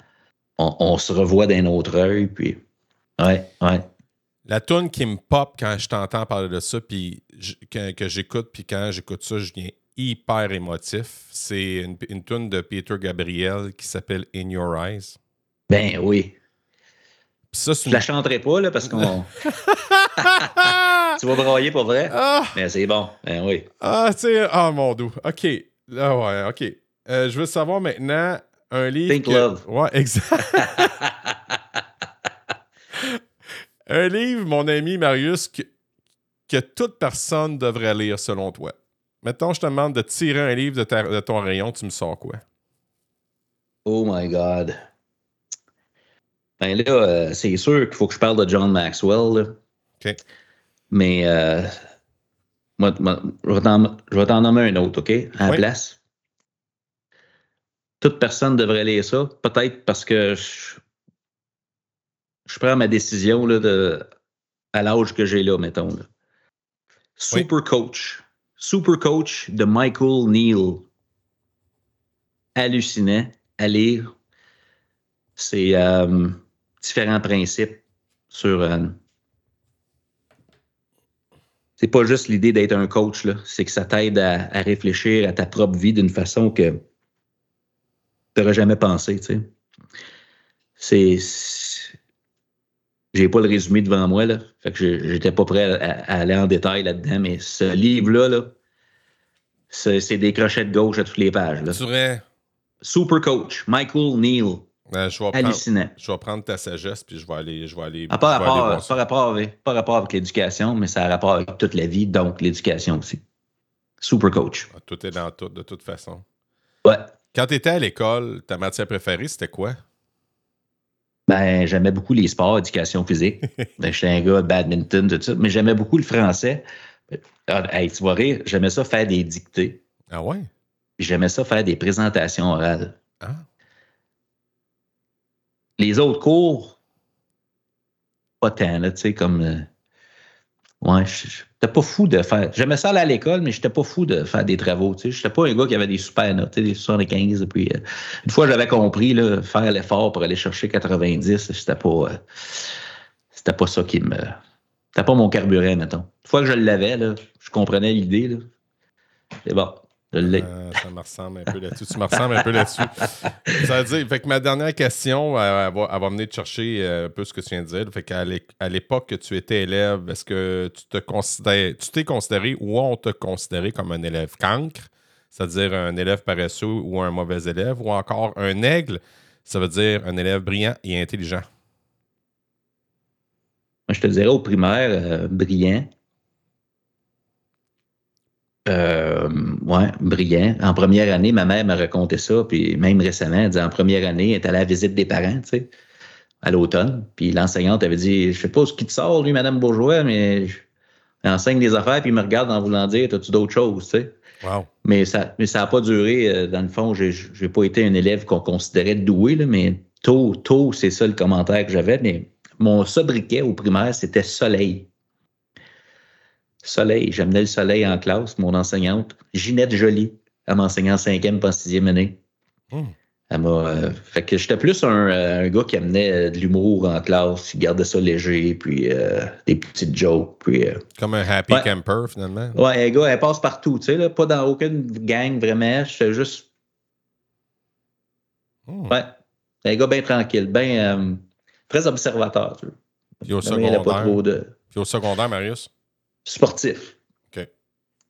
Speaker 2: on, se revoit d'un autre œil, puis ouais, ouais.
Speaker 1: La tune qui me pop quand je t'entends parler de ça, puis que, que j'écoute, puis quand j'écoute ça, je viens hyper émotif. C'est une, une tune de Peter Gabriel qui s'appelle In Your Eyes.
Speaker 2: Ben oui.
Speaker 1: Ça,
Speaker 2: Je
Speaker 1: une...
Speaker 2: la chanterai pas, là, parce qu'on. tu vas broyer pour vrai?
Speaker 1: Ah!
Speaker 2: Mais c'est bon. Ben oui.
Speaker 1: Ah, tu sais, ah mon doux. OK. Là, ouais, OK. Euh, je veux savoir maintenant un livre.
Speaker 2: Think
Speaker 1: que-
Speaker 2: Love.
Speaker 1: Ouais, exact. un livre, mon ami Marius, que, que toute personne devrait lire selon toi. Mettons, je te demande de tirer un livre de, ta- de ton rayon, tu me sors quoi?
Speaker 2: Oh my God. Ben là, euh, c'est sûr qu'il faut que je parle de John Maxwell. là.
Speaker 1: OK.
Speaker 2: Mais euh, moi, moi, je vais t'en- nommer un autre, OK? À la
Speaker 1: Oui.
Speaker 2: place. Toute personne devrait lire ça. Peut-être parce que je, je prends ma décision là, de, à l'âge que j'ai là, mettons. là. Super Coach. Super Coach de Michael Neal. Hallucinant à lire. C'est euh, différents principes sur. euh, c'est pas juste l'idée d'être un coach. C'est que ça t'aide à, à réfléchir à ta propre vie d'une façon que tu n'aurais jamais pensé. C'est. J'ai pas le résumé devant moi, là. Fait que j'étais pas prêt à, à aller en détail là-dedans, mais ce livre-là, là, c'est des crochets de gauche à toutes les pages. Là.
Speaker 1: Tu aurais-
Speaker 2: Super coach, Michael Neal.
Speaker 1: Ben, je, vais prendre,
Speaker 2: Hallucinant.
Speaker 1: je vais prendre ta sagesse, puis je vais aller. Je vais aller,
Speaker 2: Ah,
Speaker 1: je vais
Speaker 2: rapport, avec, pas rapport avec l'éducation, mais ça a rapport avec toute la vie, donc l'éducation aussi. Super coach.
Speaker 1: Ah, Tout est dans tout, de toute façon.
Speaker 2: Ouais.
Speaker 1: Quand tu étais à l'école, ta matière préférée, c'était quoi?
Speaker 2: Ben, j'aimais beaucoup les sports, éducation physique. ben, j'étais un gars badminton, tout ça, mais j'aimais beaucoup le français. Ah, hey, tu rire, j'aimais ça faire des dictées.
Speaker 1: Ah ouais?
Speaker 2: puis J'aimais ça faire des présentations orales.
Speaker 1: Ah.
Speaker 2: Les autres cours, pas tant, là, tu sais, comme. Ouais, j'étais pas fou de faire. J'aimais ça aller à l'école, mais j'étais pas fou de faire des travaux. Sais, j'étais pas un gars qui avait des super notes, des 75. Puis, euh, une fois, j'avais compris, là, faire l'effort pour aller chercher 90, c'était pas, euh, c'était pas ça qui me. C'était pas mon carburant, mettons. Une fois que je l'avais, je comprenais l'idée. C'est bon.
Speaker 1: Euh, ça me ressemble un peu là-dessus. Tu me ressembles un peu là-dessus. Ça veut dire, fait que ma dernière question, elle, va, venir te chercher euh, un peu ce que tu viens de dire. Fait qu'à l'époque que tu étais élève, est-ce que tu te considères, tu t'es considéré ou on t'a considéré comme un élève cancre, c'est-à-dire un élève paresseux ou un mauvais élève, ou encore un aigle, ça veut dire un élève brillant et intelligent?
Speaker 2: Je te dirais au primaire, euh, brillant, euh, ouais, brillant. En première année, ma mère m'a raconté ça, puis même récemment, elle dit en première année, elle est allée à la visite des parents, tu sais, à l'automne. Puis l'enseignante avait dit Je sais pas ce qui te sort, lui, Madame Bourgeois, mais elle enseigne des affaires, puis il me regarde en voulant dire As-tu d'autres choses, tu sais?
Speaker 1: Wow.
Speaker 2: Mais ça mais ça n'a pas duré. Euh, dans le fond, j'ai n'ai pas été un élève qu'on considérait doué, là, mais tôt, tôt, c'est ça le commentaire que j'avais. Mais mon sobriquet au primaire, c'était soleil. Soleil, j'amenais le soleil en classe, mon enseignante, Ginette Jolie, elle m'enseignait en cinquième pas en sixième année. Hmm. Elle m'a. Euh, fait que j'étais plus un, euh, gars qui amenait euh, de l'humour en classe, qui gardait ça léger, puis des petites jokes. Puis,
Speaker 1: Comme un happy camper, finalement.
Speaker 2: Ouais, un gars, elle passe partout, tu sais, là, pas dans aucune gang vraiment. J'étais juste. Hmm. Ouais. Un gars bien tranquille, bien. très observateur, tu
Speaker 1: Puis au secondaire. De... Puis au secondaire, Marius?
Speaker 2: Sportif.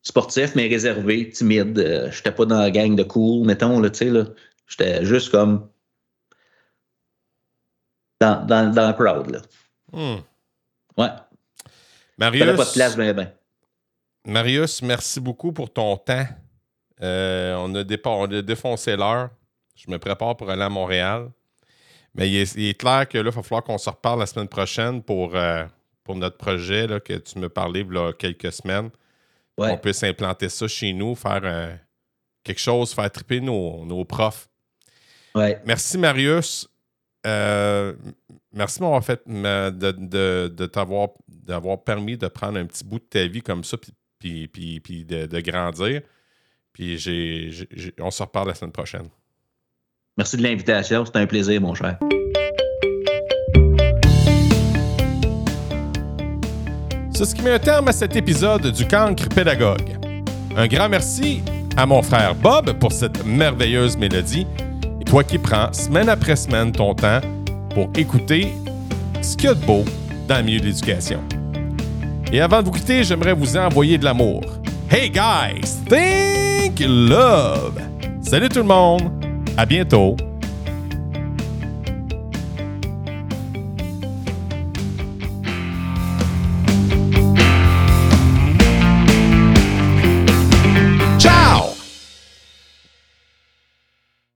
Speaker 2: Sportif, mais réservé, timide. Euh, je n'étais pas dans la gang de cool, mettons, là, tu sais, là. J'étais juste comme dans, dans, dans le crowd, là.
Speaker 1: Hmm.
Speaker 2: Ouais.
Speaker 1: Marius.
Speaker 2: pas de place, ben, ben.
Speaker 1: Marius, merci beaucoup pour ton temps. Euh, on, a on, a défoncé l'heure. Je me prépare pour aller à Montréal. Mais il est, clair que là, il va falloir qu'on se reparle la semaine prochaine pour, euh, pour notre projet là, que tu me parlais il y a quelques semaines. On peut s'implanter ça chez nous, faire quelque chose, faire triper nos, profs.
Speaker 2: Ouais.
Speaker 1: Merci, Marius. Euh, merci de m'avoir fait de, de, t'avoir d'avoir permis de prendre un petit bout de ta vie comme ça puis, puis, de, grandir. Puis j'ai, on se reparle la semaine prochaine.
Speaker 2: Merci de l'invitation. C'était un plaisir, mon cher.
Speaker 1: C'est ce qui met un terme à cet épisode du Cancre Pédagogue. Un grand merci à mon frère Bob pour cette merveilleuse mélodie et toi qui prends semaine après semaine ton temps pour écouter ce qu'il y a de beau dans le milieu de l'éducation. Et avant de vous quitter, j'aimerais vous envoyer de l'amour. Hey guys, think love! Salut tout le monde! À bientôt